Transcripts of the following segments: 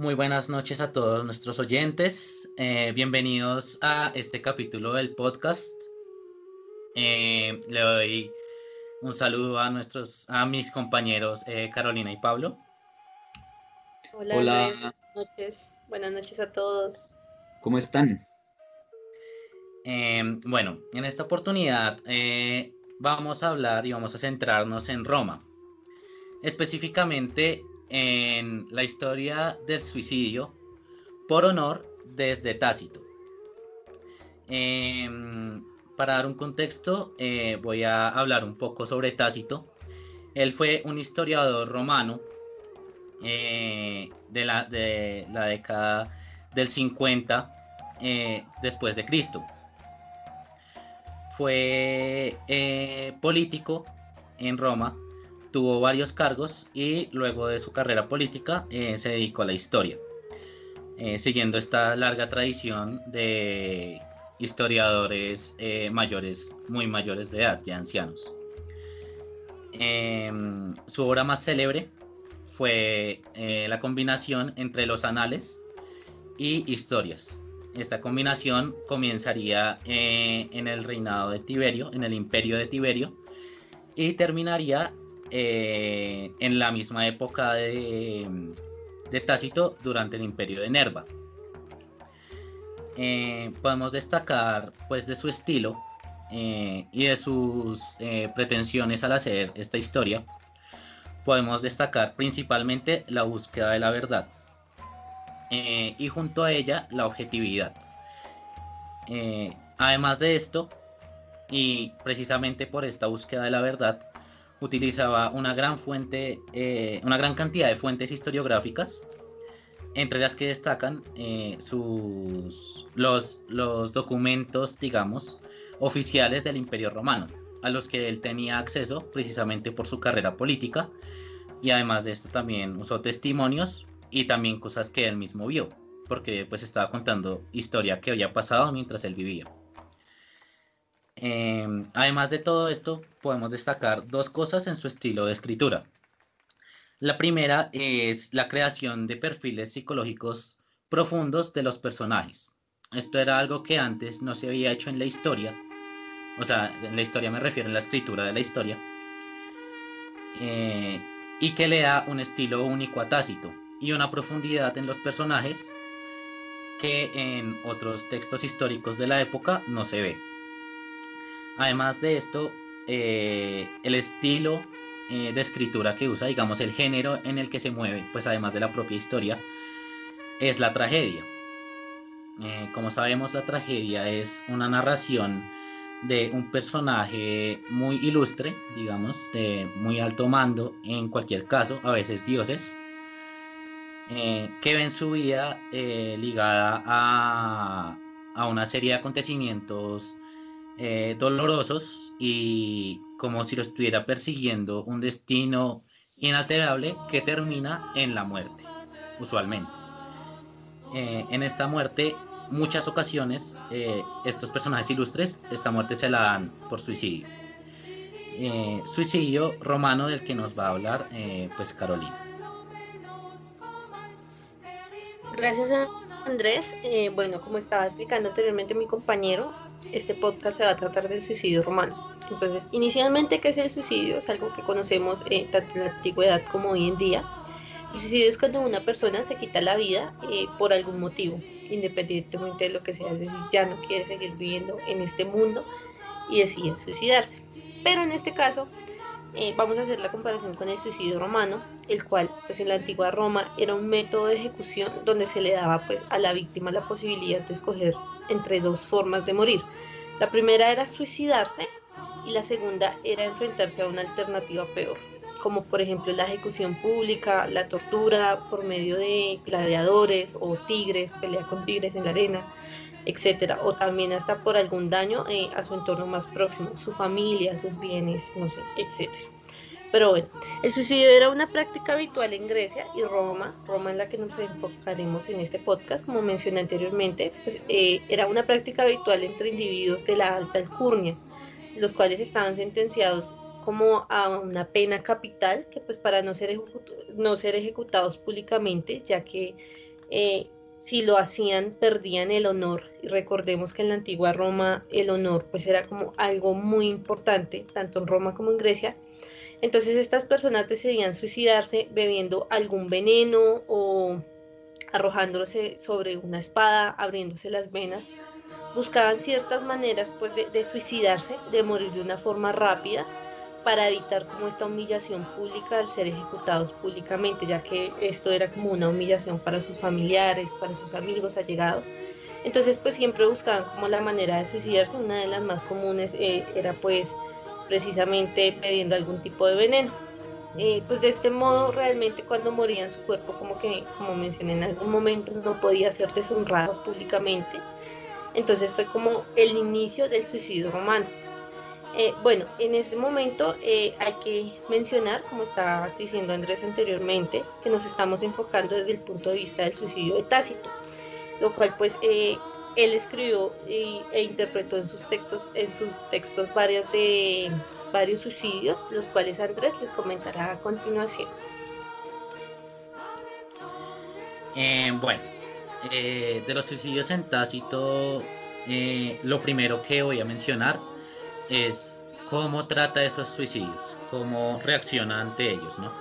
Muy buenas noches a todos nuestros oyentes. Eh, bienvenidos a este capítulo del podcast. Eh, le doy un saludo a nuestros, a mis compañeros eh, Carolina y Pablo. Hola, buenas noches. Buenas noches a todos. ¿Cómo están? bueno, en esta oportunidad vamos a hablar y vamos a centrarnos en Roma. Específicamente en la historia del suicidio por honor desde Tácito. Em, para dar un contexto, eh, voy a hablar un poco sobre Tácito. Él fue un historiador romano eh, de, la, de, la, década del 50 eh, después de Cristo. Fue político en Roma tuvo varios cargos y luego de su carrera política eh, se dedicó a la historia, eh, siguiendo esta larga tradición de historiadores eh, mayores, muy mayores de edad, ya ancianos. Em, su obra más célebre fue la combinación entre los anales y historias. Esta combinación comenzaría en el reinado de Tiberio, en el imperio de Tiberio, y terminaría eh, en la misma época de, Tácito durante el imperio de Nerva. Eh, podemos destacar pues de su estilo eh, y de sus pretensiones al hacer esta historia. Podemos destacar principalmente la búsqueda de la verdad y junto a ella la objetividad. además de esto, y precisamente por esta búsqueda de la verdad, utilizaba una gran fuente, eh, una gran cantidad de fuentes historiográficas, entre las que destacan eh, sus, los, los documentos, digamos, oficiales del Imperio Romano, a los que él tenía acceso precisamente por su carrera política, y además de esto también usó testimonios y también cosas que él mismo vio, porque pues estaba contando historia que había pasado mientras él vivía. Em, además de todo esto, podemos destacar dos cosas en su estilo de escritura. La primera es la creación de perfiles psicológicos profundos de los personajes. Esto era algo que antes no se había hecho en la historia. O sea, en la historia me refiero a la escritura de la historia. Eh, y que le da un estilo único a Tácito y una profundidad en los personajes que en otros textos históricos de la época no se ve. Además de esto, eh, el estilo eh, de escritura que usa, digamos, el género en el que se mueve, pues además de la propia historia, es la tragedia. Eh, como sabemos, la tragedia es una narración de un personaje muy ilustre, digamos, de muy alto mando, en cualquier caso, a veces dioses, que ven su vida ligada a, a, una serie de acontecimientos eh, dolorosos y como si lo estuviera persiguiendo un destino inalterable que termina en la muerte, usualmente. Eh, en esta muerte, muchas ocasiones, eh, estos personajes ilustres, esta muerte se la dan por suicidio. suicidio romano del que nos va a hablar, pues Carolina. Gracias Andrés. bueno, como estaba explicando anteriormente mi compañero, este podcast se va a tratar del suicidio romano. Entonces, inicialmente, ¿qué es el suicidio? Es algo que conocemos eh, tanto en la antigüedad como hoy en día. El suicidio es cuando una persona se quita la vida eh, por algún motivo, independientemente de lo que sea, es decir, ya no quiere seguir viviendo en este mundo y decide suicidarse. Pero en este caso, eh, vamos a hacer la comparación con el suicidio romano, el cual pues en la antigua Roma era un método de ejecución donde se le daba pues a la víctima la posibilidad de escoger entre dos formas de morir. La primera era suicidarse y la segunda era enfrentarse a una alternativa peor, como por ejemplo la ejecución pública, la tortura por medio de gladiadores o tigres, pelea con tigres en la arena, etcétera, o también hasta por algún daño eh, a su entorno más próximo, su familia, sus bienes, no sé, etcétera. Pero bueno, el suicidio era una práctica habitual en Grecia y Roma, Roma en la que nos enfocaremos en este podcast, como mencioné anteriormente, pues, eh, era una práctica habitual entre individuos de la alta alcurnia, los cuales estaban sentenciados como a una pena capital, que pues para no ser, no ser ejecutados públicamente, ya que eh, si lo hacían perdían el honor. Y recordemos que en la antigua Roma el honor pues era como algo muy importante tanto en Roma como en Grecia entonces estas personas decidían suicidarse bebiendo algún veneno o arrojándose sobre una espada abriéndose las venas buscaban ciertas maneras pues de, suicidarse de morir de una forma rápida para evitar como esta humillación pública al ser ejecutados públicamente, ya que esto era como una humillación para sus familiares, para sus amigos allegados. Entonces pues siempre buscaban como la manera de suicidarse, una de las más comunes eh, era pues precisamente bebiendo algún tipo de veneno. Eh, pues de este modo realmente cuando morían su cuerpo como que como mencioné en algún momento no podía ser deshonrado públicamente entonces fue como el inicio del suicidio romano eh, bueno, en este momento eh, hay que mencionar, como estaba diciendo Andrés anteriormente, que nos estamos enfocando desde el punto de vista del suicidio de Tácito, lo cual pues eh, él escribió e interpretó en sus textos, en sus textos varios de varios suicidios, los cuales Andrés les comentará a continuación. bueno, de los suicidios en Tácito, lo primero que voy a mencionar es cómo trata esos suicidios, cómo reacciona ante ellos, ¿no?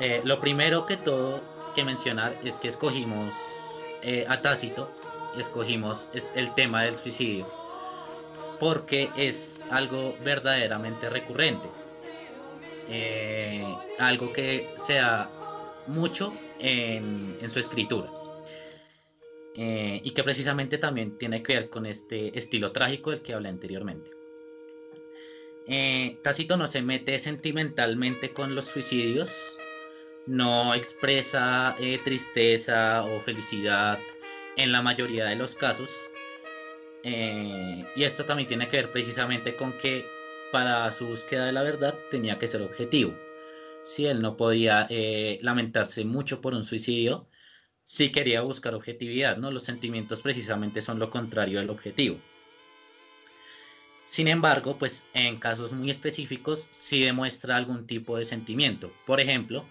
Eh, lo primero que todo que mencionar es que escogimos eh, a Tácito, escogimos el tema del suicidio, porque es algo verdaderamente recurrente, eh, algo que sea mucho en, su escritura. y que precisamente también tiene que ver con este estilo trágico del que hablé anteriormente. Eh, Tácito no se mete sentimentalmente con los suicidios, no expresa eh, tristeza o felicidad en la mayoría de los casos. Eh, y esto también tiene que ver precisamente con que para su búsqueda de la verdad tenía que ser objetivo. Si él no podía lamentarse mucho por un suicidio, sí quería buscar objetividad, ¿no? Los sentimientos precisamente son lo contrario al objetivo. Sin embargo, pues en casos muy específicos sí demuestra algún tipo de sentimiento. Por ejemplo,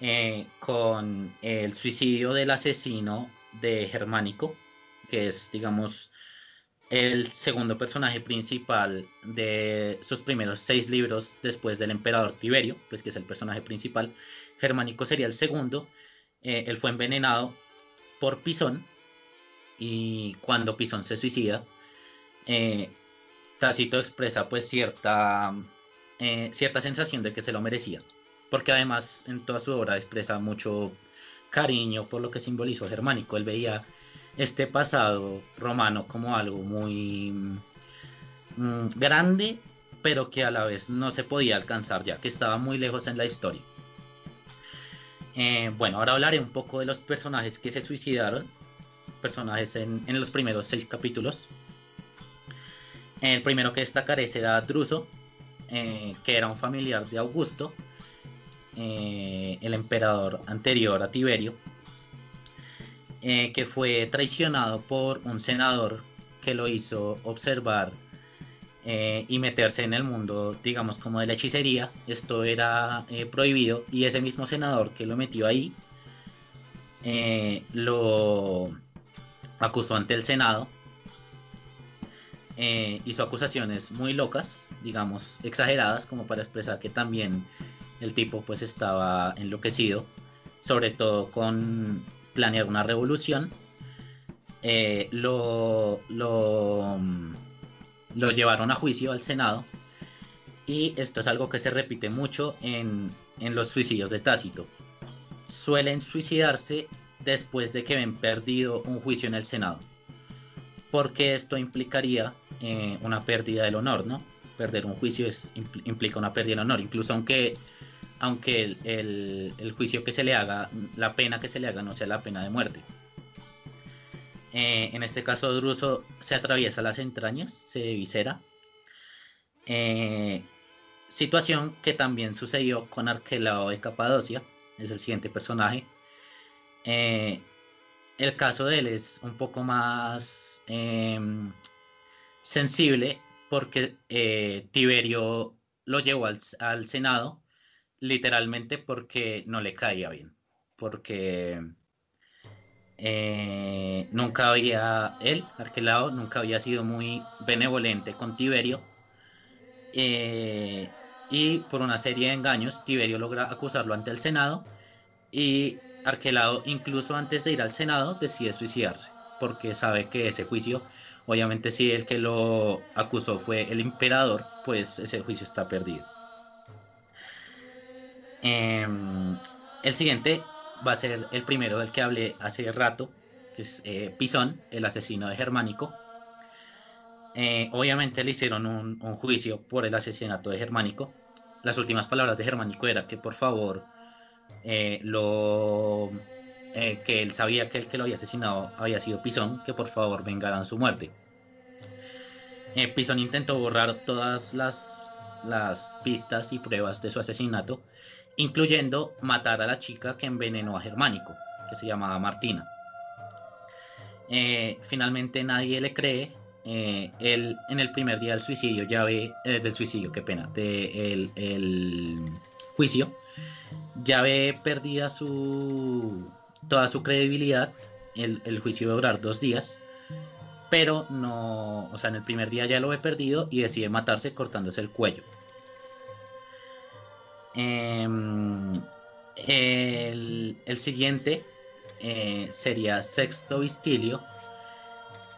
eh, con el suicidio del asesino de Germánico, que es, digamos, el segundo personaje principal de sus primeros seis libros después del emperador Tiberio, pues que es el personaje principal. Germánico sería el segundo. Eh, él fue envenenado por Pisón y cuando Pisón se suicida, eh, Tácito expresa pues cierta, eh, cierta sensación de que se lo merecía, porque además en toda su obra expresa mucho cariño por lo que simbolizó germánico. Él veía este pasado romano como algo muy mm, grande, pero que a la vez no se podía alcanzar ya, que estaba muy lejos en la historia. Eh, bueno, ahora hablaré un poco de los personajes que se suicidaron, personajes en, los primeros seis capítulos. El primero que destacaré será Druso, eh, que era un familiar de Augusto, eh, el emperador anterior a Tiberio, eh, que fue traicionado por un senador que lo hizo observar y meterse en el mundo, digamos, como de la hechicería. Esto era prohibido y ese mismo senador que lo metió ahí lo acusó ante el Senado eh, hizo acusaciones muy locas, digamos, exageradas, como para expresar que también el tipo pues estaba enloquecido, sobre todo con planear una revolución. Eh, lo, lo, lo llevaron a juicio al Senado y esto es algo que se repite mucho en, en los suicidios de Tácito. Suelen suicidarse después de que ven perdido un juicio en el Senado porque esto implicaría eh, una pérdida del honor, ¿no? Perder un juicio es, implica una pérdida del honor, incluso aunque, aunque el, juicio que se le haga, la pena que se le haga no sea la pena de muerte. Eh, en este caso, Druso se atraviesa las entrañas, se visera. Eh, situación que también sucedió con Arquelao de Capadocia, es el siguiente personaje. el caso de él es un poco más Em, sensible porque eh, Tiberio lo llevó al, Senado literalmente porque no le caía bien, porque eh, nunca había, él, Arquelao, nunca había sido muy benevolente con Tiberio. Eh, y por una serie de engaños, Tiberio logra acusarlo ante el Senado y Arquelao, incluso antes de ir al Senado, decide suicidarse, porque sabe que ese juicio, obviamente si el que lo acusó fue el emperador, pues ese juicio está perdido. Em, el siguiente va a ser el primero del que hablé hace rato, que es eh, Pisón, el asesino de Germánico. Eh, obviamente le hicieron un, juicio por el asesinato de Germánico. Las últimas palabras de Germánico era que por favor eh, lo que él sabía que el que lo había asesinado había sido Pisón, que por favor vengaran su muerte. Pisón intentó borrar todas las, las pistas y pruebas de su asesinato incluyendo matar a la chica que envenenó a Germánico, que se llamaba Martina. Eh, finalmente nadie le cree. Eh, él en el primer día del suicidio ya ve, eh, del suicidio, qué pena, juicio, ya ve perdida su, toda su credibilidad. El, el juicio va a durar dos días, pero no, o sea, en el primer día ya lo ve perdido y decide matarse cortándose el cuello. Em, el, siguiente eh, sería Sexto Vistilio.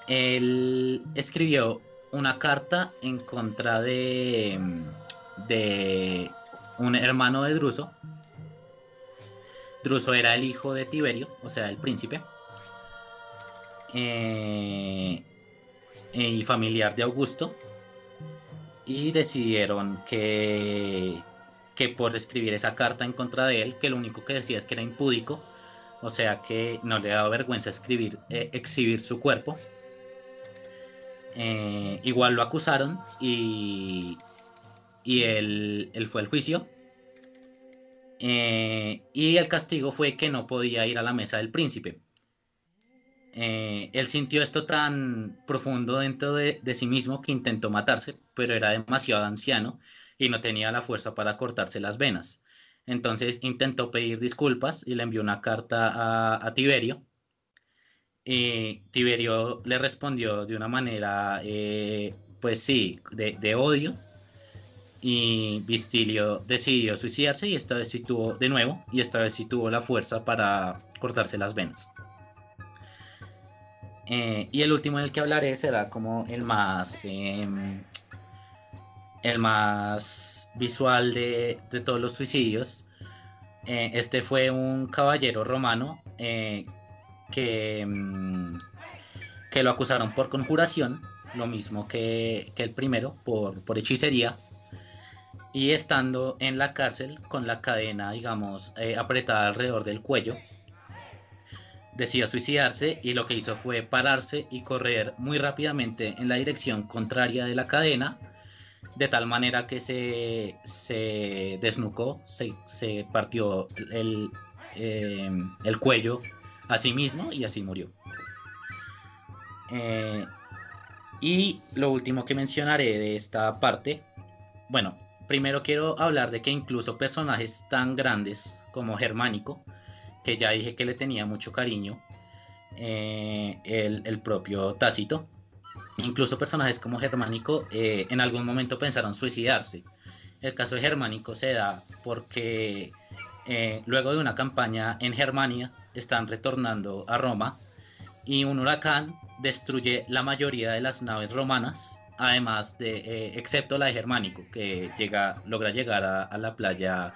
Él escribió una carta en contra de, de un hermano de Druso. Druso era el hijo de Tiberio, o sea, el príncipe. Eh, y familiar de Augusto. Y decidieron que que por escribir esa carta en contra de él, que lo único que decía es que era impúdico, o sea que no le daba vergüenza escribir, eh, exhibir su cuerpo. Eh, igual lo acusaron y, y él, fue al juicio. Eh, y el castigo fue que no podía ir a la mesa del príncipe. Él sintió esto tan profundo dentro de, de sí mismo que intentó matarse, pero era demasiado anciano y no tenía la fuerza para cortarse las venas. Entonces intentó pedir disculpas y le envió una carta a, Tiberio. Tiberio le respondió de una manera, eh, pues sí, de, odio. Y Vistilio decidió suicidarse y esta vez sí tuvo, de nuevo, y esta vez sí tuvo la fuerza para cortarse las venas. Eh, y el último del que hablaré será como el más em, el más visual de, todos los suicidios. Eh, este fue un caballero romano eh, que, mm, que lo acusaron por conjuración, lo mismo que, el primero, por, por, hechicería. Y estando en la cárcel con la cadena, digamos, apretada alrededor del cuello, decidió suicidarse y lo que hizo fue pararse y correr muy rápidamente en la dirección contraria de la cadena de tal manera que se, se desnucó, se, partió el, eh, el, cuello a sí mismo y así murió. Eh, y lo último que mencionaré de esta parte, bueno, primero quiero hablar de que incluso personajes tan grandes como Germánico, que ya dije que le tenía mucho cariño, eh, el, propio Tácito, Incluso personajes como Germánico eh, en algún momento pensaron suicidarse. El caso de Germánico se da porque eh, luego de una campaña en Germania están retornando a Roma y un huracán destruye la mayoría de las naves romanas, además de, excepto la de Germánico, que llega, logra llegar a, la playa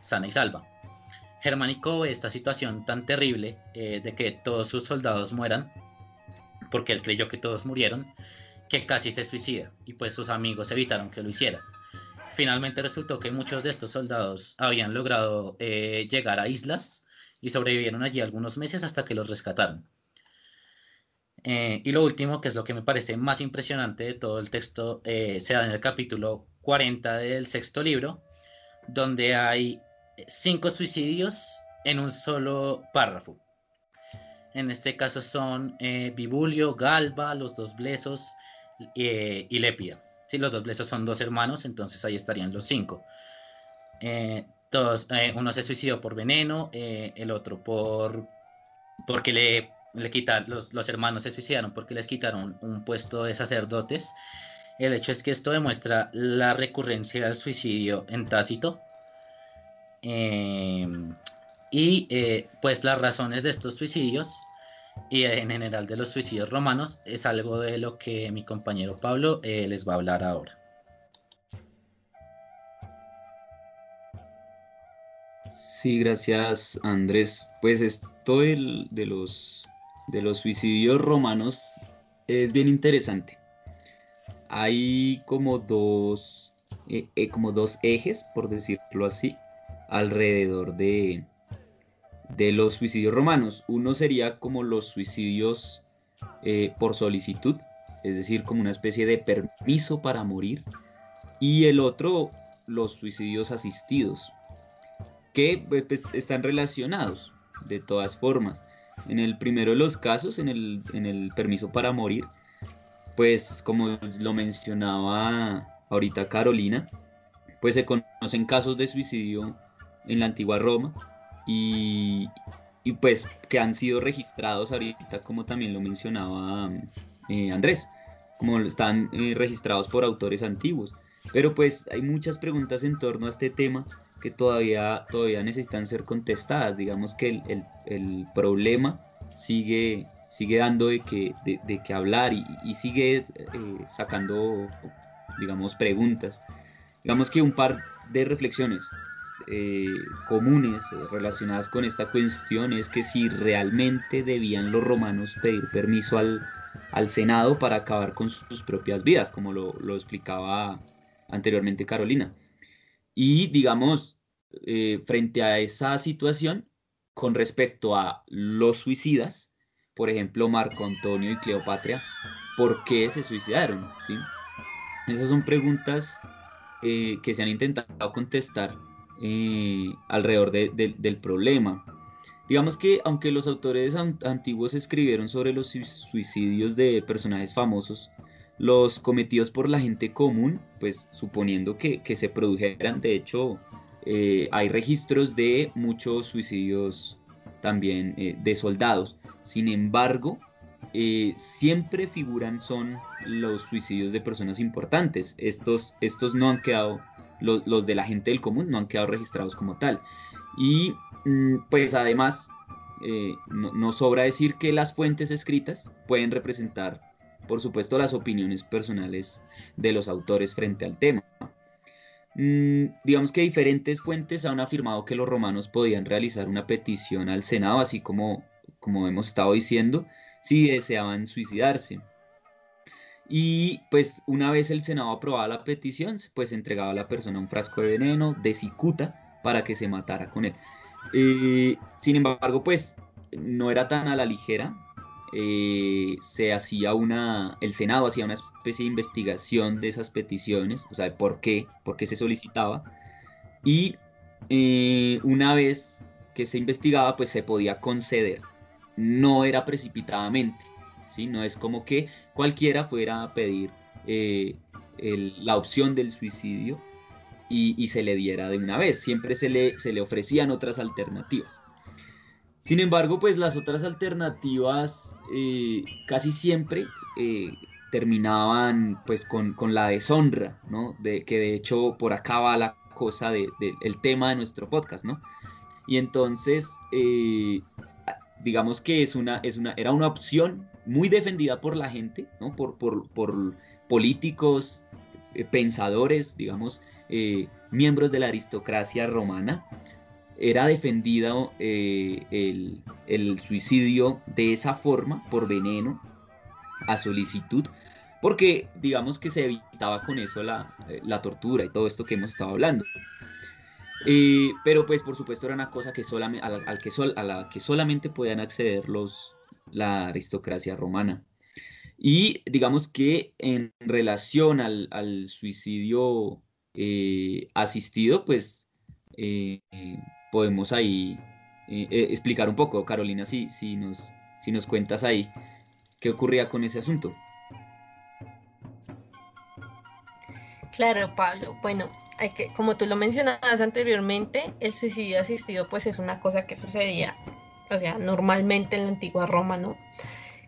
sana y salva. Germánico ve esta situación tan terrible de que todos sus soldados mueran porque él creyó que todos murieron, que casi se suicida y pues sus amigos evitaron que lo hiciera. Finalmente resultó que muchos de estos soldados habían logrado eh, llegar a islas y sobrevivieron allí algunos meses hasta que los rescataron. Eh, y lo último, que es lo que me parece más impresionante de todo el texto, eh, se da en el capítulo 40 del sexto libro, donde hay cinco suicidios en un solo párrafo. En este caso son eh, Bibulio, Galba, los dos Blesos eh, y Lépida. Si los dos Blesos son dos hermanos, entonces ahí estarían los cinco. Eh, todos, uno se suicidó por veneno, el otro por porque le le quitar, los, los hermanos se suicidaron porque les quitaron un puesto de sacerdotes. El hecho es que esto demuestra la recurrencia del suicidio en Tácito. Em, y eh, pues las razones de estos suicidios y en general de los suicidios romanos es algo de lo que mi compañero Pablo eh, les va a hablar ahora. Sí, gracias Andrés. Pues esto de los, de los suicidios romanos es bien interesante. Hay como dos, eh, como dos ejes, por decirlo así, alrededor de, de los suicidios romanos. Uno sería como los suicidios eh, por solicitud, es decir, como una especie de permiso para morir. Y el otro, los suicidios asistidos, que pues, pues, están relacionados de todas formas. En el primero de los casos, en el, en el permiso para morir, pues como lo mencionaba ahorita Carolina, pues se conocen casos de suicidio en la antigua Roma y, y pues que han sido registrados ahorita, como también lo mencionaba eh, Andrés, como están eh, registrados por autores antiguos. Pero pues hay muchas preguntas en torno a este tema que todavía, todavía necesitan ser contestadas. Digamos que el, el, problema sigue, sigue dando de que, de, que hablar y, y sigue eh, sacando, digamos, preguntas. Digamos que un par de reflexiones eh, comunes eh, relacionadas con esta cuestión es que si realmente debían los romanos pedir permiso al, al Senado para acabar con sus propias vidas, como lo, lo explicaba anteriormente Carolina. Y digamos, eh, frente a esa situación, con respecto a los suicidas, por ejemplo, Marco Antonio y Cleopatra, ¿por qué se suicidaron? ¿Sí? Esas son preguntas eh, que se han intentado contestar eh, alrededor del problema. Digamos que aunque los autores antiguos escribieron sobre los suicidios de personajes famosos, los cometidos por la gente común, pues suponiendo que, se produjeran, de hecho, eh, hay registros de muchos suicidios también eh, de soldados. Sin embargo, siempre figuran son los suicidios de personas importantes. Estos, estos no han quedado, los, de la gente del común no han quedado registrados como tal. Y mm, pues además, no, no sobra decir que las fuentes escritas pueden representar por supuesto, las opiniones personales de los autores frente al tema. Mm, digamos que diferentes fuentes han afirmado que los romanos podían realizar una petición al Senado, así como, como hemos estado diciendo, si deseaban suicidarse. Y pues una vez el Senado aprobaba la petición, pues entregaba a la persona un frasco de veneno, de cicuta, para que se matara con él. Eh, sin embargo, pues no era tan a la ligera eh, se hacía una, el Senado hacía una especie de investigación de esas peticiones, o sea, por qué, por qué se solicitaba. Y eh, una vez que se investigaba, pues se podía conceder. No era precipitadamente, ¿sí? No es como que cualquiera fuera a pedir eh, la opción del suicidio y, se le diera de una vez. Siempre se le, se le ofrecían otras alternativas. Sin embargo, pues las otras alternativas eh, casi siempre eh, terminaban pues con, la deshonra, ¿no? De, que de hecho por acá va la cosa del de, tema de nuestro podcast, ¿no? Y entonces, digamos que es una, es una, era una opción muy defendida por la gente, ¿no? Por, por, por políticos, pensadores, digamos, miembros de la aristocracia romana, era defendido eh, el, suicidio de esa forma, por veneno, a solicitud, porque digamos que se evitaba con eso la, eh, tortura y todo esto que hemos estado hablando. Eh, pero pues por supuesto era una cosa que solamente, al, que a la que solamente podían acceder los, la aristocracia romana. Y digamos que en relación al, suicidio asistido, pues podemos ahí eh, eh, explicar un poco. Carolina, si, si, nos, si nos cuentas ahí qué ocurría con ese asunto. Claro, Pablo. Bueno, hay que, como tú lo mencionabas anteriormente, el suicidio asistido pues es una cosa que sucedía o sea, normalmente en la antigua Roma, ¿no?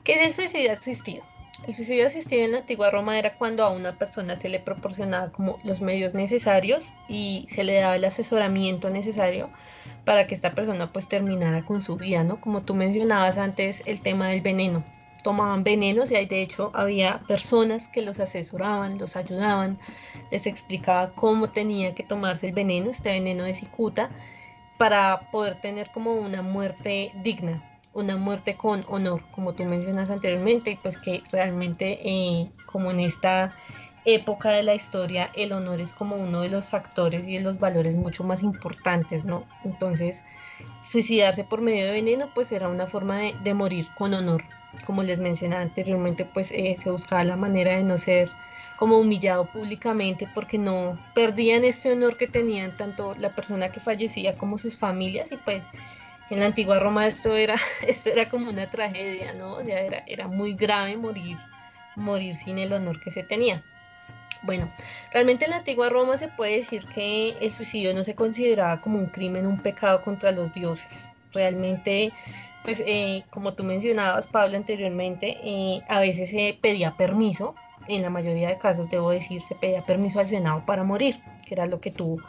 ¿Qué es el suicidio asistido? El suicidio asistido en la antigua Roma era cuando a una persona se le proporcionaba como los medios necesarios y se le daba el asesoramiento necesario para que esta persona pues terminara con su vida, ¿no? Como tú mencionabas antes, el tema del veneno. Tomaban venenos y de hecho había personas que los asesoraban, los ayudaban, les explicaba cómo tenía que tomarse el veneno, este veneno de cicuta, para poder tener como una muerte digna, una muerte con honor, como tú mencionas anteriormente, y pues que realmente eh, como en esta época de la historia el honor es como uno de los factores y de los valores mucho más importantes, ¿no? Entonces, suicidarse por medio de veneno pues era una forma de, morir con honor. Como les mencionaba anteriormente, pues eh, se buscaba la manera de no ser como humillado públicamente porque no perdían este honor que tenían tanto la persona que fallecía como sus familias y pues en la antigua Roma esto era, esto era como una tragedia, ¿no? era, era muy grave morir, morir sin el honor que se tenía. Bueno, realmente en la antigua Roma se puede decir que el suicidio no se consideraba como un crimen, un pecado contra los dioses. Realmente, pues eh, como tú mencionabas, Pablo, anteriormente, eh, a veces se pedía permiso, en la mayoría de casos debo decir, se pedía permiso al Senado para morir, que era lo que tú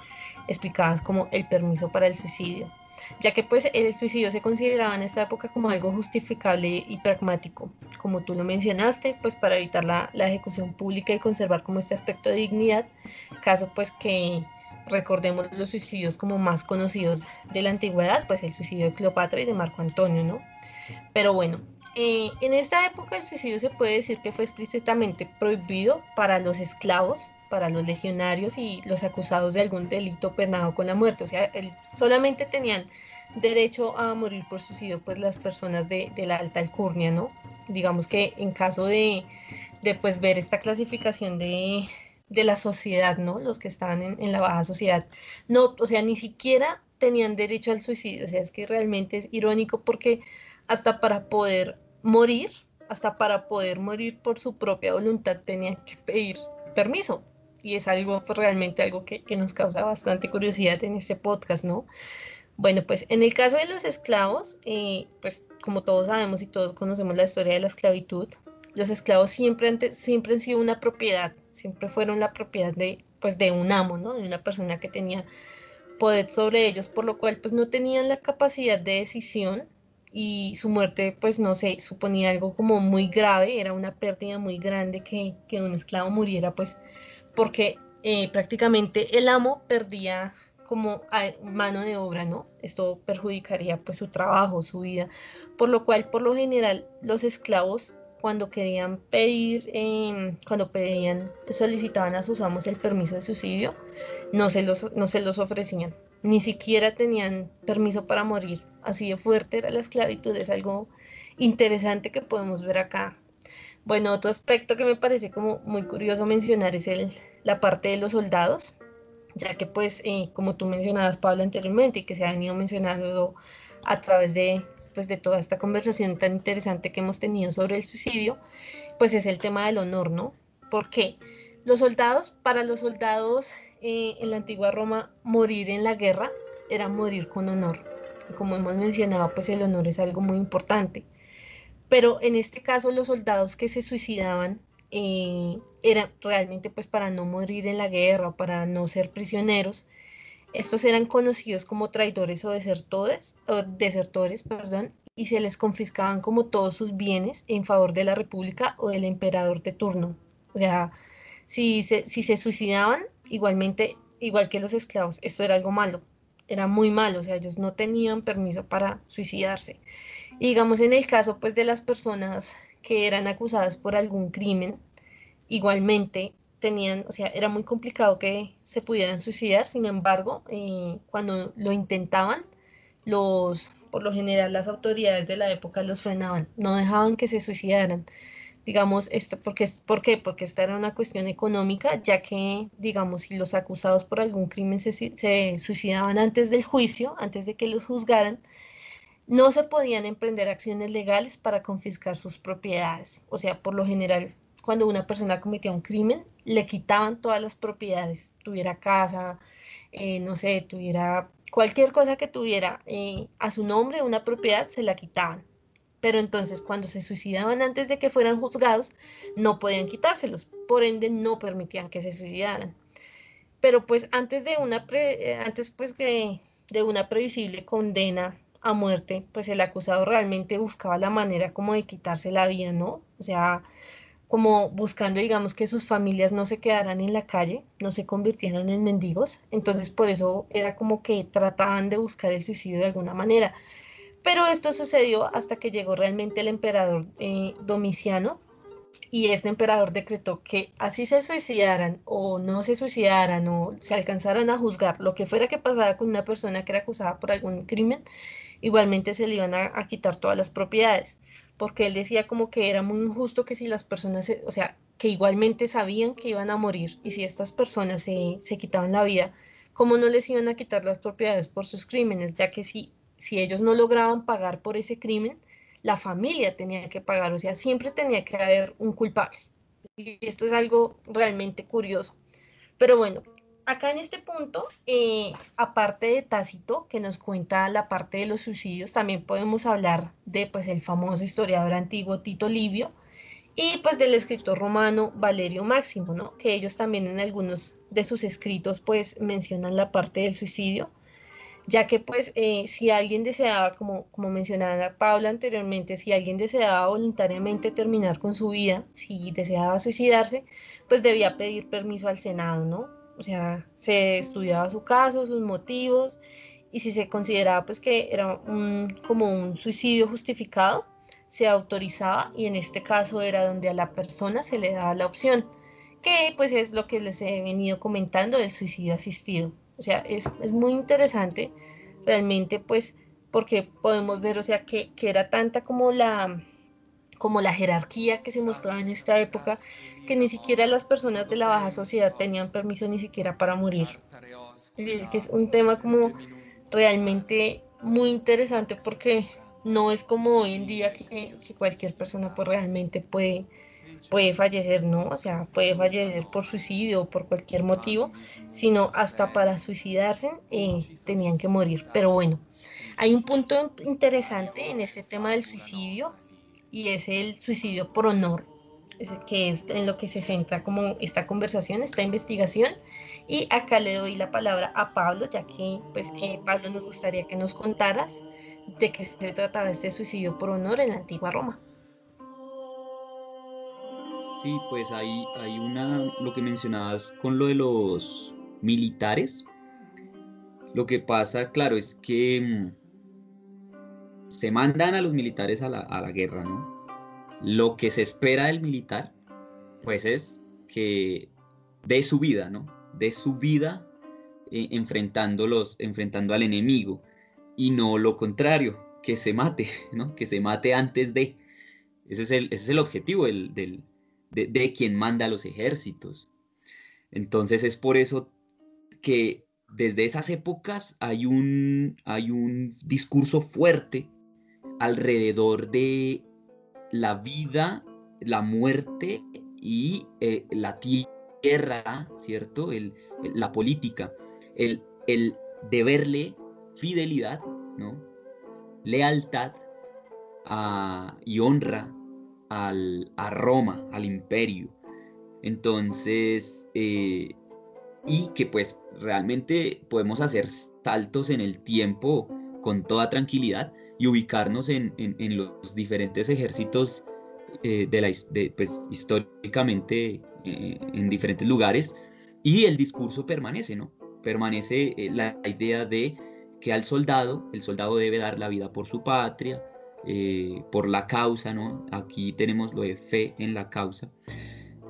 explicabas como el permiso para el suicidio. Ya que pues el suicidio se consideraba en esta época como algo justificable y pragmático, como tú lo mencionaste, pues para evitar la, la ejecución pública y conservar como este aspecto de dignidad, caso pues que recordemos los suicidios como más conocidos de la antigüedad, pues el suicidio de Cleopatra y de Marco Antonio, ¿no? Pero bueno, eh, en esta época el suicidio se puede decir que fue explícitamente prohibido para los esclavos, para los legionarios y los acusados de algún delito penado con la muerte. O sea, solamente tenían derecho a morir por suicidio pues las personas de, la alta alcurnia, ¿no? Digamos que en caso de, de pues ver esta clasificación de, de, la sociedad, ¿no? Los que estaban en, en, la baja sociedad, no, o sea, ni siquiera tenían derecho al suicidio, o sea, es que realmente es irónico porque hasta para poder morir, hasta para poder morir por su propia voluntad tenían que pedir permiso, y es algo pues, realmente algo que, nos causa bastante curiosidad en este podcast, ¿no? Bueno, pues en el caso de los esclavos, eh, pues como todos sabemos y todos conocemos la historia de la esclavitud, los esclavos siempre siempre han sido una propiedad, siempre fueron la propiedad de, pues, de un amo, ¿no? De una persona que tenía poder sobre ellos, por lo cual pues no tenían la capacidad de decisión y su muerte pues no sé, suponía algo como muy grave, era una pérdida muy grande que, que un esclavo muriera pues porque eh, prácticamente el amo perdía como mano de obra, ¿no? Esto perjudicaría pues su trabajo, su vida, por lo cual por lo general los esclavos cuando querían pedir, em, cuando pedían, solicitaban a sus amos el permiso de suicidio, no se, los, no se los ofrecían, ni siquiera tenían permiso para morir, así de fuerte era la esclavitud, es algo interesante que podemos ver acá. Bueno, otro aspecto que me parece como muy curioso mencionar es el, la parte de los soldados, ya que pues, eh, como tú mencionabas, Pablo, anteriormente, y que se ha venido mencionando a través de, pues, de toda esta conversación tan interesante que hemos tenido sobre el suicidio, pues es el tema del honor, ¿no? Porque los soldados, para los soldados eh, en la antigua Roma, morir en la guerra era morir con honor. Como hemos mencionado, pues el honor es algo muy importante pero en este caso los soldados que se suicidaban eh, eran realmente pues para no morir en la guerra o para no ser prisioneros. Estos eran conocidos como traidores o desertores, o desertores perdón, y se les confiscaban como todos sus bienes en favor de la república o del emperador de turno. O sea, si se, si se suicidaban, igualmente, igual que los esclavos, esto era algo malo, era muy malo, o sea, ellos no tenían permiso para suicidarse. Y digamos en el caso pues de las personas que eran acusadas por algún crimen, igualmente tenían, o sea, era muy complicado que se pudieran suicidar, sin embargo, eh, cuando lo intentaban, los, por lo general las autoridades de la época los frenaban, no dejaban que se suicidaran. Digamos, esto, porque, ¿por qué? Porque esta era una cuestión económica, ya que, digamos, si los acusados por algún crimen se, se suicidaban antes del juicio, antes de que los juzgaran, no se podían emprender acciones legales para confiscar sus propiedades. O sea, por lo general, cuando una persona cometía un crimen, le quitaban todas las propiedades, tuviera casa, eh, no sé, tuviera cualquier cosa que tuviera eh, a su nombre, una propiedad, se la quitaban. Pero entonces cuando se suicidaban antes de que fueran juzgados, no podían quitárselos, por ende no permitían que se suicidaran. Pero pues antes de una, eh, antes pues que de una previsible condena a muerte, pues el acusado realmente buscaba la manera como de quitarse la vida, ¿no? O sea, como buscando, digamos, que sus familias no se quedaran en la calle, no se convirtieran en mendigos. Entonces, por eso era como que trataban de buscar el suicidio de alguna manera. Pero esto sucedió hasta que llegó realmente el emperador eh, Domiciano y este emperador decretó que así se suicidaran o no se suicidaran o se alcanzaran a juzgar lo que fuera que pasara con una persona que era acusada por algún crimen, igualmente se le iban a quitar todas las propiedades porque él decía como que era muy injusto que si las personas, o sea, que igualmente sabían que iban a morir y si estas personas se, quitaban la vida, ¿cómo no les iban a quitar las propiedades por sus crímenes? Ya que si, si ellos no lograban pagar por ese crimen, la familia tenía que pagar, o sea, siempre tenía que haber un culpable. Y esto es algo realmente curioso. Pero bueno, acá en este punto, eh, aparte de Tácito, que nos cuenta la parte de los suicidios, también podemos hablar de pues el famoso historiador antiguo Tito Livio y pues del escritor romano Valerio Máximo, ¿no? Que ellos también en algunos de sus escritos pues mencionan la parte del suicidio, ya que pues eh, si alguien deseaba, como, como mencionaba Paula anteriormente, si alguien deseaba voluntariamente terminar con su vida, si deseaba suicidarse, pues debía pedir permiso al Senado, ¿no? O sea, se estudiaba su caso, sus motivos, y si se consideraba pues que era un, como un suicidio justificado, se autorizaba y en este caso era donde a la persona se le daba la opción, que pues es lo que les he venido comentando del suicidio asistido. O sea, es, es muy interesante realmente pues porque podemos ver, o sea, que, que era tanta como la, como la jerarquía que se mostraba en esta época, que ni siquiera las personas de la baja sociedad tenían permiso ni siquiera para morir. Es que es un tema como realmente muy interesante porque no es como hoy en día que, cualquier persona pues realmente puede, puede fallecer, ¿no? O sea, puede fallecer por suicidio o por cualquier motivo, sino hasta para suicidarse eh, tenían que morir. Pero bueno, hay un punto interesante en este tema del suicidio y es el suicidio por honor, que es en lo que se centra como esta conversación, esta investigación. Y acá le doy la palabra a Pablo, ya que pues eh, Pablo nos gustaría que nos contaras de qué se trataba este suicidio por honor en la antigua Roma. Sí, pues hay, hay una, lo que mencionabas con lo de los militares. Lo que pasa, claro, es que mm, se mandan a los militares a la, guerra, ¿no? Lo que se espera del militar, pues es que dé su vida, ¿no? De su vida eh, enfrentándolos, enfrentando al enemigo y no lo contrario, que se mate, ¿no? Que se mate antes de. Ese es el, ese es el objetivo del, de, de, quien manda a los ejércitos. Entonces es por eso que desde esas épocas hay un, hay un discurso fuerte alrededor de la vida, la muerte y eh, la tierra, ¿cierto? La política, el, deberle fidelidad, ¿no? Lealtad y honra a Roma, al imperio. Entonces, eh, y que pues realmente podemos hacer saltos en el tiempo con toda tranquilidad y ubicarnos en, los diferentes ejércitos eh, de la, pues, históricamente eh, en diferentes lugares y el discurso permanece, ¿no? Permanece eh, la idea de que al soldado, el soldado debe dar la vida por su patria, por la causa, ¿no? Aquí tenemos lo de fe en la causa.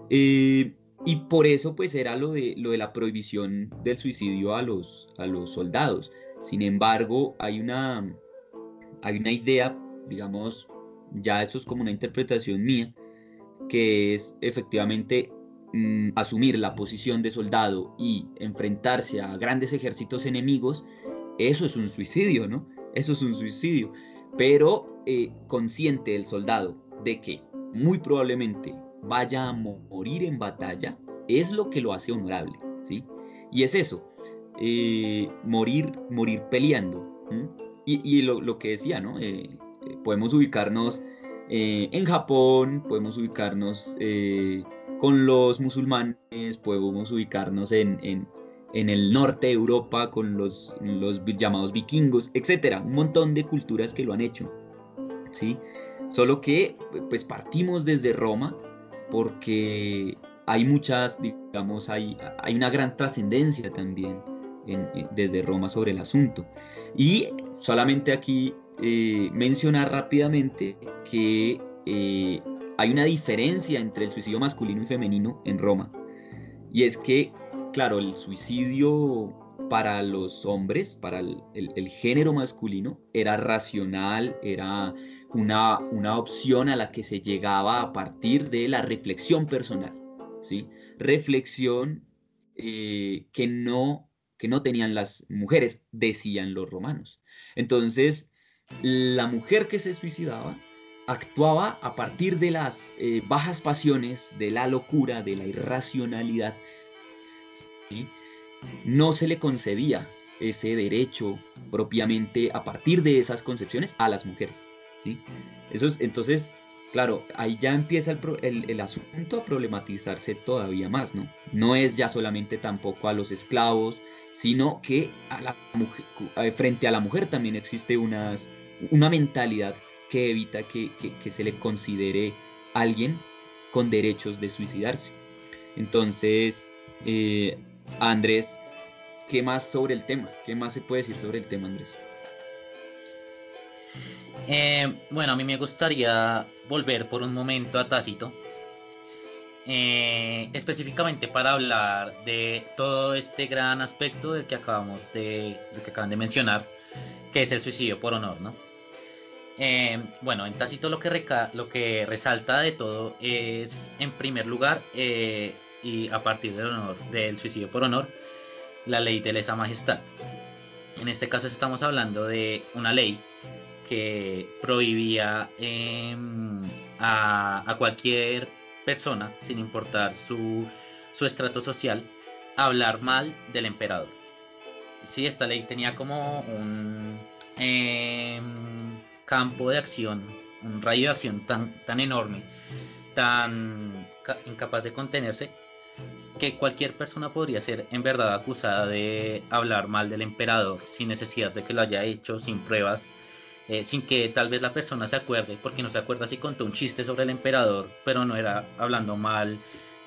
y por eso pues era lo de, lo de la prohibición del suicidio a los, a los soldados. Sin embargo, hay una, hay una idea, digamos, ya esto es como una interpretación mía, que es efectivamente mm, asumir la posición de soldado y enfrentarse a grandes ejércitos enemigos, eso es un suicidio, ¿no? Eso es un suicidio. Pero eh, consciente el soldado de que muy probablemente vaya a morir en batalla, es lo que lo hace honorable, ¿sí? Y es eso, eh, morir, morir peleando. Y, lo, que decía, ¿no? Eh, eh, podemos ubicarnos en Japón, podemos ubicarnos con los musulmanes, podemos ubicarnos en, en, el norte de Europa con los, los llamados vikingos, etcétera, un montón de culturas que lo han hecho. ¿sí? Solo que pues partimos desde Roma porque hay muchas, digamos, hay, hay una gran trascendencia también desde Roma sobre el asunto. Y solamente aquí eh, mencionar rápidamente que eh, hay una diferencia entre el suicidio masculino y femenino en Roma. Y es que, claro, el suicidio para los hombres, para el, género masculino, era racional, era una, una opción a la que se llegaba a partir de la reflexión personal, ¿sí? Reflexión eh, que, no, que no tenían las mujeres, decían los romanos. Entonces, la mujer que se suicidaba actuaba a partir de las eh, bajas pasiones, de la locura, de la irracionalidad. No se le concedía ese derecho propiamente a partir de esas concepciones a las mujeres. Eso entonces, claro, ahí ya empieza el, asunto a problematizarse todavía más, ¿no? No es ya solamente tampoco a los esclavos, sino que mujer, frente a la mujer también existe unas, una mentalidad que evita que, se le considere alguien con derechos de suicidarse. Entonces, eh, Andrés, ¿qué más sobre el tema? ¿Qué más se puede decir sobre el tema, Andrés? Eh, bueno, a mí me gustaría volver por un momento a Tácito, eh, específicamente para hablar de todo este gran aspecto del que acabamos de, que acaban de mencionar, que es el suicidio por honor, ¿no? Eh, bueno, en Tácito lo que, lo que resalta de todo es, en primer lugar, y a partir del honor, del suicidio por honor, la ley de lesa majestad. En este caso estamos hablando de una ley que prohibía em, a, cualquier persona, sin importar su, estrato social, hablar mal del emperador. Sí, esta ley tenía como un em, campo de acción, un rayo de acción tan, tan enorme, tan incapaz de contenerse, que cualquier persona podría ser en verdad acusada de hablar mal del emperador sin necesidad de que lo haya hecho, sin pruebas eh, sin que tal vez la persona se acuerde, porque no se acuerda si contó un chiste sobre el emperador, pero no era hablando mal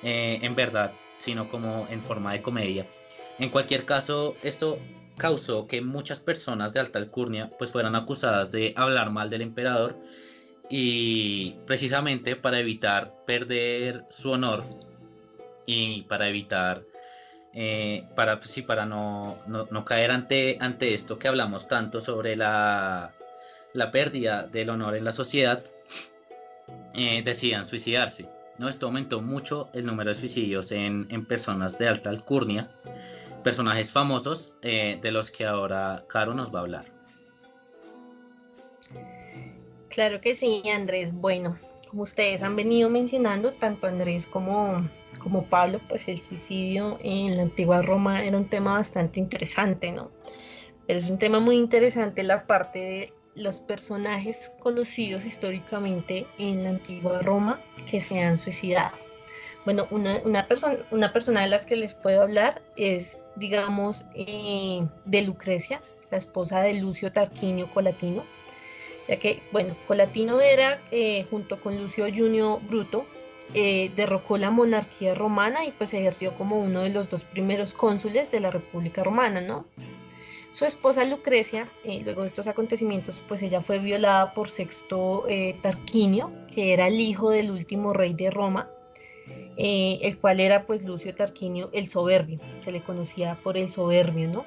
eh, en verdad, sino como en forma de comedia. En cualquier caso, esto causó que muchas personas de alta alcurnia pues fueran acusadas de hablar mal del emperador y precisamente para evitar perder su honor y para evitar eh, para sí para no, no, no, caer ante, ante esto que hablamos tanto sobre la la pérdida del honor en la sociedad, eh, suicidarse. ¿no? Esto aumentó mucho el número de suicidios en, personas de alta alcurnia, personajes famosos eh, de los que ahora Caro nos va a hablar. Claro que sí, Andrés. Bueno, como ustedes han venido mencionando, tanto Andrés como, como Pablo, pues el suicidio en la antigua Roma era un tema bastante interesante, ¿no? Pero es un tema muy interesante la parte de los personajes conocidos históricamente en la antigua Roma que se han suicidado. Bueno, una, persona, una persona de las que les puedo hablar es, digamos, eh, de Lucrecia, la esposa de Lucio Tarquinio Colatino, ya que, bueno, Colatino era, eh, junto con Lucio Junio Bruto, eh, derrocó la monarquía romana y pues ejerció como uno de los dos primeros cónsules de la República Romana, ¿no? Su esposa Lucrecia, eh, luego de estos acontecimientos, pues ella fue violada por Sexto eh, Tarquinio, que era el hijo del último rey de Roma, eh, el cual era pues Lucio Tarquinio el soberbio, se le conocía por el soberbio, ¿no?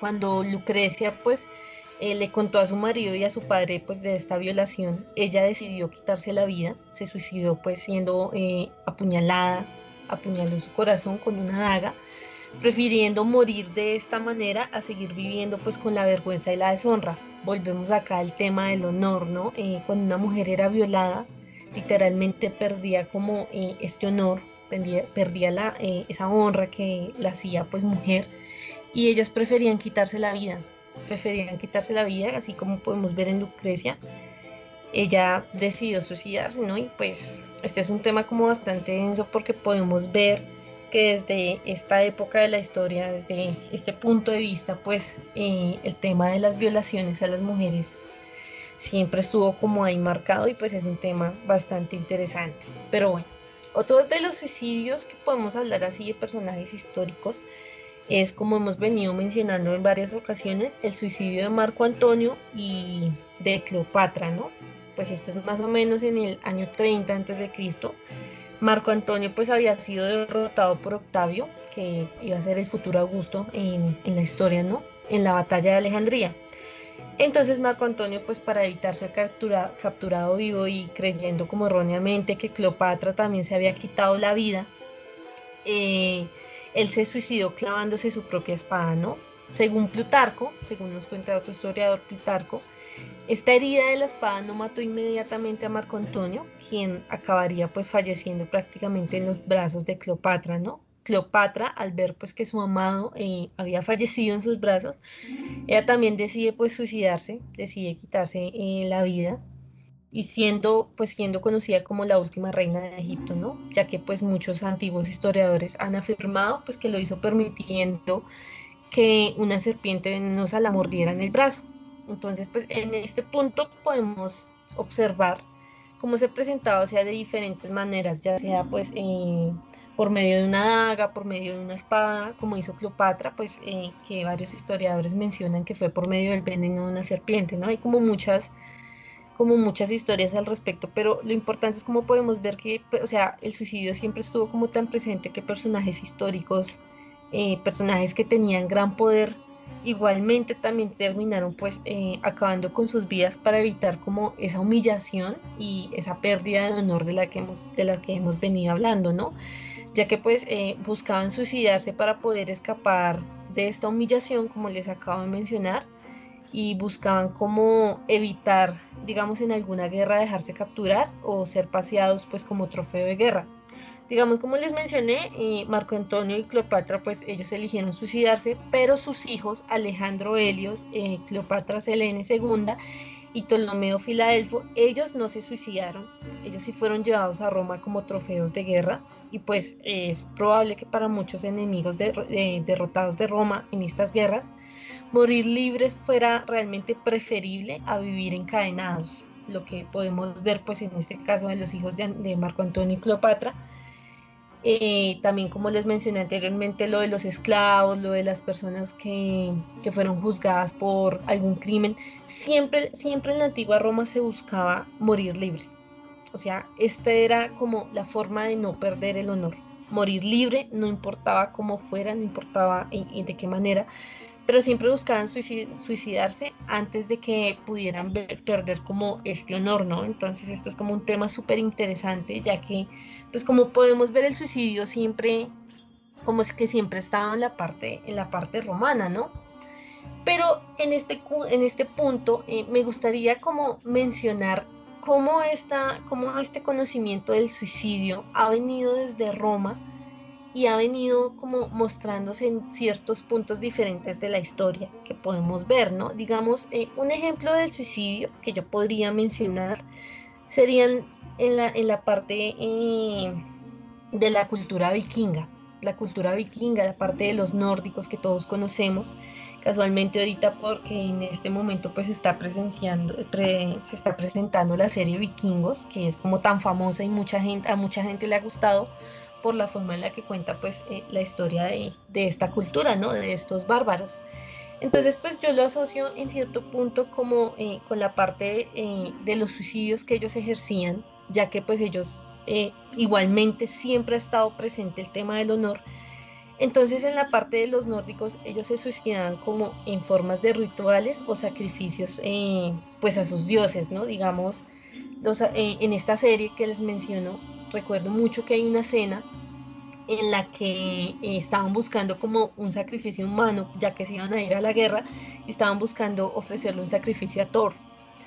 Cuando Lucrecia pues le contó a su marido y a su padre pues de esta violación, ella decidió quitarse la vida, se suicidó pues siendo apuñalada, apuñaló su corazón con una daga, prefiriendo morir de esta manera a seguir viviendo pues con la vergüenza y la deshonra. Volvemos acá al tema del honor, ¿no? Eh, cuando una mujer era violada, literalmente perdía como eh, este honor, perdía, la, eh, esa honra que la hacía pues mujer y ellas preferían quitarse la vida, preferían quitarse la vida, así como podemos ver en Lucrecia. Ella decidió suicidarse, ¿no? Y pues este es un tema como bastante denso porque podemos ver que desde esta época de la historia, desde este punto de vista, pues eh, el tema de las violaciones a las mujeres siempre estuvo como ahí marcado y pues es un tema bastante interesante. Pero bueno, otro de los suicidios que podemos hablar así de personajes históricos es como hemos venido mencionando en varias ocasiones, el suicidio de Marco Antonio y de Cleopatra, ¿no? Pues esto es más o menos en el año 30 antes de Cristo. Marco Antonio pues había sido derrotado por Octavio, que iba a ser el futuro Augusto en, en la historia, ¿no? En la batalla de Alejandría. Entonces Marco Antonio, pues para evitar ser capturado vivo y creyendo como erróneamente que Cleopatra también se había quitado la vida, eh, él se suicidó clavándose su propia espada, ¿no? Según Plutarco, según nos cuenta otro historiador Plutarco, esta herida de la espada no mató inmediatamente a Marco Antonio, quien acabaría pues falleciendo prácticamente en los brazos de Cleopatra, ¿no? Cleopatra, al ver pues que su amado eh, había fallecido en sus brazos, ella también decide pues suicidarse, decide quitarse eh, la vida y siendo pues siendo conocida como la última reina de Egipto, ¿no? Ya que pues muchos antiguos historiadores han afirmado pues que lo hizo permitiendo que una serpiente venenosa la mordiera en el brazo. Entonces pues en este punto podemos observar cómo se presentaba, o sea, de diferentes maneras, ya sea pues eh, por medio de una daga, por medio de una espada, como hizo Cleopatra, pues eh, que varios historiadores mencionan que fue por medio del veneno de una serpiente, ¿no? Hay como muchas, como muchas historias al respecto, pero lo importante es cómo podemos ver que, o sea, el suicidio siempre estuvo como tan presente que personajes históricos, eh, personajes que tenían gran poder, igualmente también terminaron pues eh, acabando con sus vidas para evitar como esa humillación y esa pérdida de honor de la que hemos, de la que hemos venido hablando, ¿no? ya que pues eh, buscaban suicidarse para poder escapar de esta humillación, como les acabo de mencionar, y buscaban como evitar, digamos, en alguna guerra dejarse capturar o ser paseados pues como trofeo de guerra. Digamos, como les mencioné, eh, Marco Antonio y Cleopatra, pues ellos eligieron suicidarse, pero sus hijos, Alejandro Helios, eh, Cleopatra Selene II y Ptolomeo Filadelfo, ellos no se suicidaron, ellos sí fueron llevados a Roma como trofeos de guerra y pues es probable que para muchos enemigos derrotados de Roma en estas guerras, morir libres fuera realmente preferible a vivir encadenados, lo que podemos ver pues en este caso de los hijos de, Marco Antonio y Cleopatra. Eh, también como les mencioné anteriormente lo de los esclavos, lo de las personas que, que, fueron juzgadas por algún crimen, siempre, siempre en la antigua Roma se buscaba morir libre o sea, esta era como la forma de no perder el honor. Morir libre, no importaba cómo fuera, no importaba de qué manera, pero siempre buscaban suicidarse antes de que pudieran perder como este honor, ¿no? Entonces esto es como un tema súper interesante, ya que, pues como podemos ver el suicidio siempre, como es que siempre estaba en la parte, en la parte romana, ¿no? Pero en este, en este punto eh, me gustaría como mencionar cómo, cómo este conocimiento del suicidio ha venido desde Roma y ha venido como mostrándose en ciertos puntos diferentes de la historia que podemos ver, ¿no? Digamos, eh, un ejemplo del suicidio que yo podría mencionar serían en la, en la parte eh, de la cultura vikinga, la cultura vikinga, la parte de los nórdicos que todos conocemos, casualmente ahorita porque en este momento pues está presenciando, se está presentando la serie Vikingos, que es como tan famosa y mucha gente, a mucha gente le ha gustado por la forma en la que cuenta pues eh, la historia de, esta cultura, ¿no? De estos bárbaros. Entonces, pues yo lo asocio en cierto punto como eh, con la parte eh, de los suicidios que ellos ejercían, ya que pues ellos igualmente siempre ha estado presente el tema del honor entonces en la parte de los nórdicos ellos se suicidaban como en formas de rituales o sacrificios pues a sus dioses, ¿no? Digamos, eh, en esta serie que les menciono, recuerdo mucho que hay una escena en la que eh, estaban buscando como un sacrificio humano, ya que se iban a ir a la guerra, estaban buscando ofrecerle un sacrificio a Thor,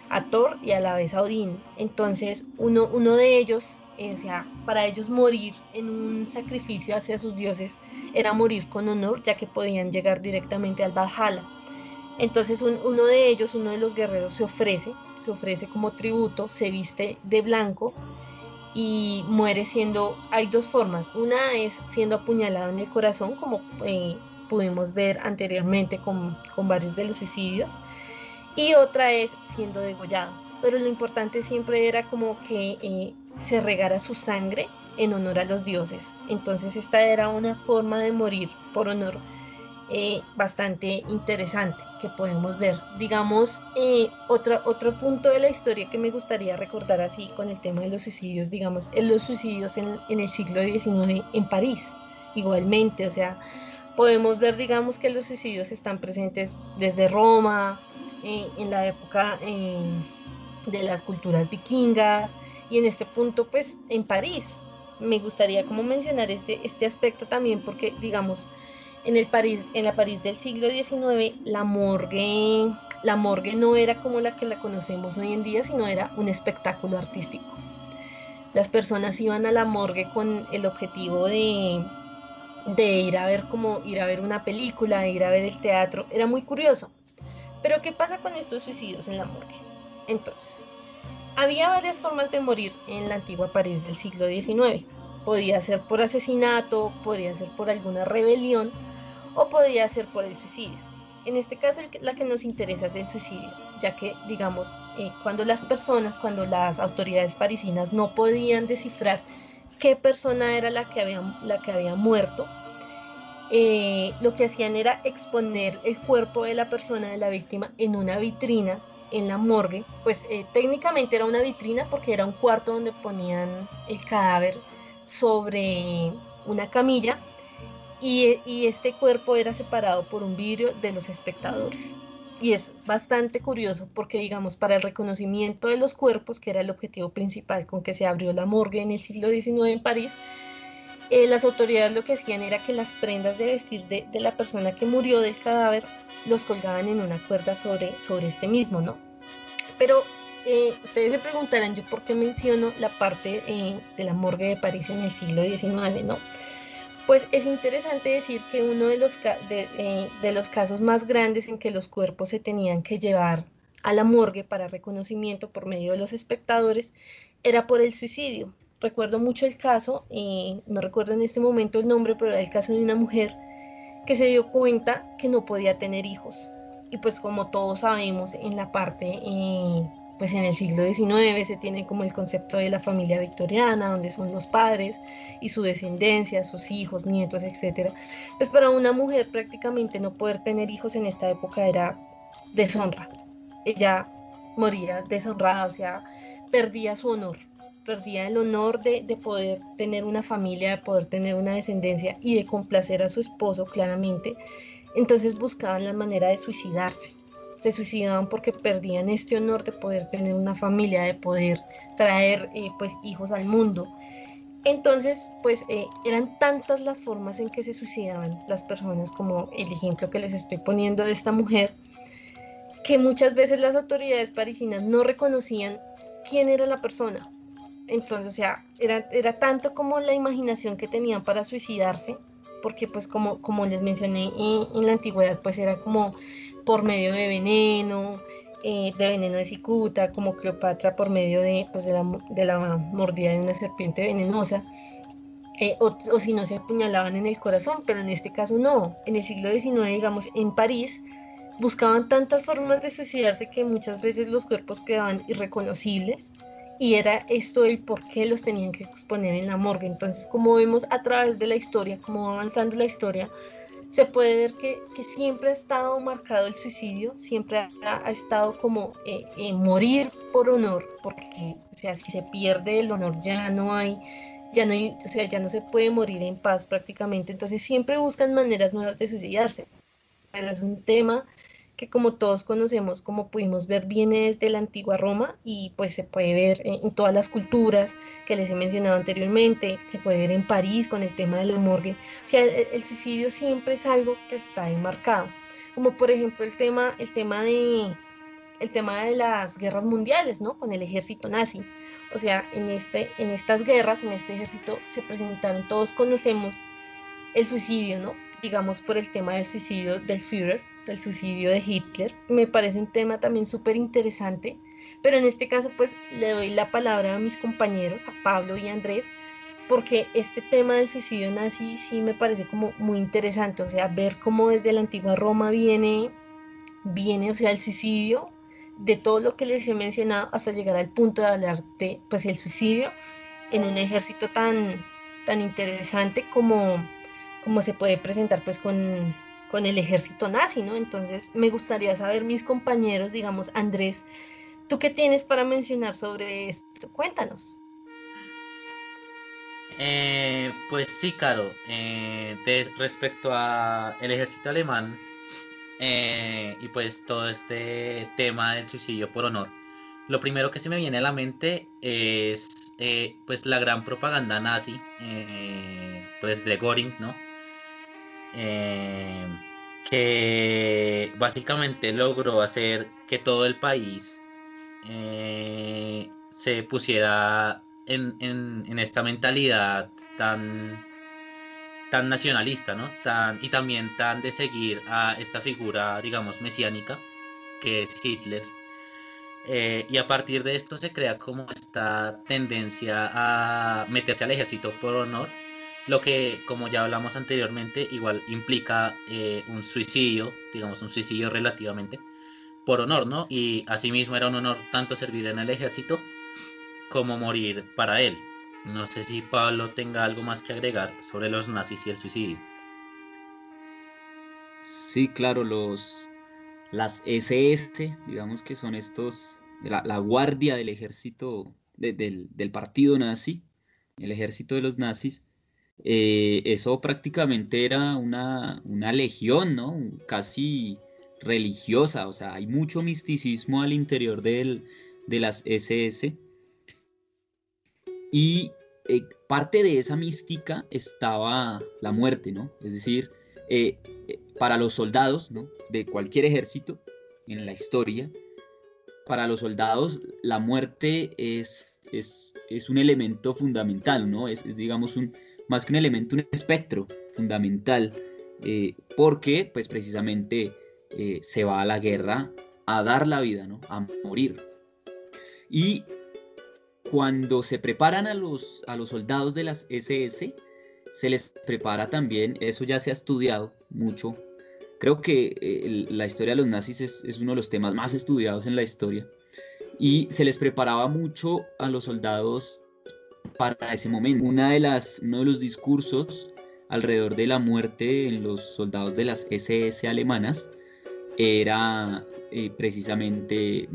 a Thor y a la vez a Odín. Entonces, uno, uno de ellos, eh, o sea, para ellos morir en un sacrificio hacia sus dioses era morir con honor, ya que podían llegar directamente al Valhalla. Entonces, uno de ellos, uno de los guerreros, se ofrece, se ofrece como tributo, se viste de blanco y muere siendo, hay dos formas, una es siendo apuñalado en el corazón, como eh, pudimos ver anteriormente con, con varios de los suicidios, y otra es siendo degollado. Pero lo importante siempre era como que eh, se regara su sangre en honor a los dioses. Entonces esta era una forma de morir por honor eh, bastante interesante que podemos ver. Digamos, eh, otro, otro punto de la historia que me gustaría recordar así con el tema de los suicidios, digamos, en los suicidios en, el siglo XIX en París, igualmente, o sea, podemos ver, digamos, que los suicidios están presentes desde Roma, en la época de las culturas vikingas y en este punto pues en París. Me gustaría como mencionar este, este aspecto también porque digamos en el París, en la París del siglo XIX la morgue, la morgue no era como la que la conocemos hoy en día, sino era un espectáculo artístico. Las personas iban a la morgue con el objetivo de, de ir a ver como ir a ver una película, de ir a ver el teatro. Era muy curioso pero ¿qué pasa con estos suicidios en la morgue? Entonces, había varias formas de morir en la antigua París del siglo XIX. Podía ser por asesinato, podría ser por alguna rebelión o podía ser por el suicidio. En este caso, la que nos interesa es el suicidio, ya que, digamos, eh, cuando las personas, cuando las autoridades parisinas no podían descifrar qué persona era la que había, la que había muerto, eh, lo que hacían era exponer el cuerpo de la persona, de la víctima, en una vitrina en la morgue. Pues eh, técnicamente era una vitrina porque era un cuarto donde ponían el cadáver sobre una camilla y, este cuerpo era separado por un vidrio de los espectadores. Y es bastante curioso porque, digamos, para el reconocimiento de los cuerpos, que era el objetivo principal con que se abrió la morgue en el siglo XIX en París, eh, las autoridades lo que hacían era que las prendas de vestir de, la persona que murió del cadáver los colgaban en una cuerda sobre, sobre este mismo, ¿no? Pero eh, ustedes se preguntarán yo por qué menciono la parte eh, de la morgue de París en el siglo XIX, ¿no? Pues es interesante decir que uno de los, de los casos más grandes en que los cuerpos se tenían que llevar a la morgue para reconocimiento por medio de los espectadores era por el suicidio recuerdo mucho el caso, eh, no recuerdo en este momento el nombre, pero era el caso de una mujer que se dio cuenta que no podía tener hijos. Y pues como todos sabemos, en la parte, eh, pues en el siglo XIX se tiene como el concepto de la familia victoriana, donde son los padres y su descendencia, sus hijos, nietos, etc. Pues para una mujer prácticamente no poder tener hijos en esta época era deshonra. Ella moría deshonrada, o sea, perdía su honor perdía el honor de, poder tener una familia, de poder tener una descendencia y de complacer a su esposo claramente, entonces buscaban la manera de suicidarse. Se suicidaban porque perdían este honor de poder tener una familia, de poder traer eh, pues hijos al mundo. Entonces, pues eh, eran tantas las formas en que se suicidaban las personas, como el ejemplo que les estoy poniendo de esta mujer, que muchas veces las autoridades parisinas no reconocían quién era la persona, entonces, o sea, era, era tanto como la imaginación que tenían para suicidarse, porque pues como, como les mencioné en, la antigüedad, pues era como por medio de veneno, eh, de veneno de cicuta, como Cleopatra por medio de, pues, de, la, de la mordida de una serpiente venenosa, eh, o, o, si no se apuñalaban en el corazón, pero en este caso no. En el siglo XIX, digamos, en París, buscaban tantas formas de suicidarse que muchas veces los cuerpos quedaban irreconocibles y era esto el por qué los tenían que exponer en la morgue. Entonces, como vemos a través de la historia, como va avanzando la historia, se puede ver que, que siempre ha estado marcado el suicidio, siempre ha, estado como eh, eh, morir por honor, porque, o sea, si se pierde el honor ya no hay, ya no o sea, ya no se puede morir en paz prácticamente, entonces siempre buscan maneras nuevas de suicidarse, pero es un tema que como todos conocemos, como pudimos ver, viene desde la antigua Roma y pues se puede ver en, todas las culturas que les he mencionado anteriormente, se puede ver en París con el tema de la morgue. O sea, el, suicidio siempre es algo que está enmarcado, como por ejemplo el tema, el tema de, el tema de las guerras mundiales, ¿no? Con el ejército nazi. O sea, en, este, en estas guerras, en este ejército se presentaron, todos conocemos el suicidio, ¿no? Digamos por el tema del suicidio del Führer, del suicidio de Hitler. Me parece un tema también súper interesante, pero en este caso pues le doy la palabra a mis compañeros, a Pablo y a Andrés, porque este tema del suicidio nazi sí me parece como muy interesante, o sea, ver cómo desde la antigua Roma viene, viene, o sea, el suicidio, de todo lo que les he mencionado hasta llegar al punto de hablar de, pues, el suicidio en un ejército tan, tan interesante como, como se puede presentar, pues, con, con el ejército nazi, ¿no? Entonces, me gustaría saber, mis compañeros, digamos, Andrés, ¿tú qué tienes para mencionar sobre esto? Cuéntanos. Eh, pues sí, Caro. Eh, respecto a el ejército alemán eh, y pues todo este tema del suicidio por honor, lo primero que se me viene a la mente es pues la gran propaganda nazi, pues de Göring, ¿no? Que básicamente logró hacer que todo el país se pusiera en, esta mentalidad tan, tan nacionalista, ¿no? Tan, y también tan de seguir a esta figura, digamos, mesiánica, que es Hitler. Eh, y a partir de esto se crea como esta tendencia a meterse al ejército por honor, lo que, como ya hablamos anteriormente, igual implica eh, un suicidio, digamos, un suicidio relativamente, por honor, ¿no? Y asimismo era un honor tanto servir en el ejército como morir para él. No sé si Pablo tenga algo más que agregar sobre los nazis y el suicidio. Sí, claro, los las SS, digamos que son estos, la, la guardia del ejército del, partido nazi, el ejército de los nazis, eh, eso prácticamente era una, una legión, ¿no? Casi religiosa, o sea, hay mucho misticismo al interior del, de las SS y eh, parte de esa mística estaba la muerte, ¿no? Es decir, eh, para los soldados, ¿no? De cualquier ejército en la historia, para los soldados la muerte es, es, un elemento fundamental, ¿no? Es, digamos, un, más que un elemento, un espectro fundamental, porque, pues, precisamente se va a la guerra a dar la vida, ¿no? A morir. Y cuando se preparan a los, a los soldados de las SS, se les prepara también, eso ya se ha estudiado mucho. Creo que eh, la historia de los nazis es, es, uno de los temas más estudiados en la historia. Y se les preparaba mucho a los soldados para ese momento. Una de las, uno de los discursos alrededor de la muerte en los soldados de las SS alemanas era eh, precisamente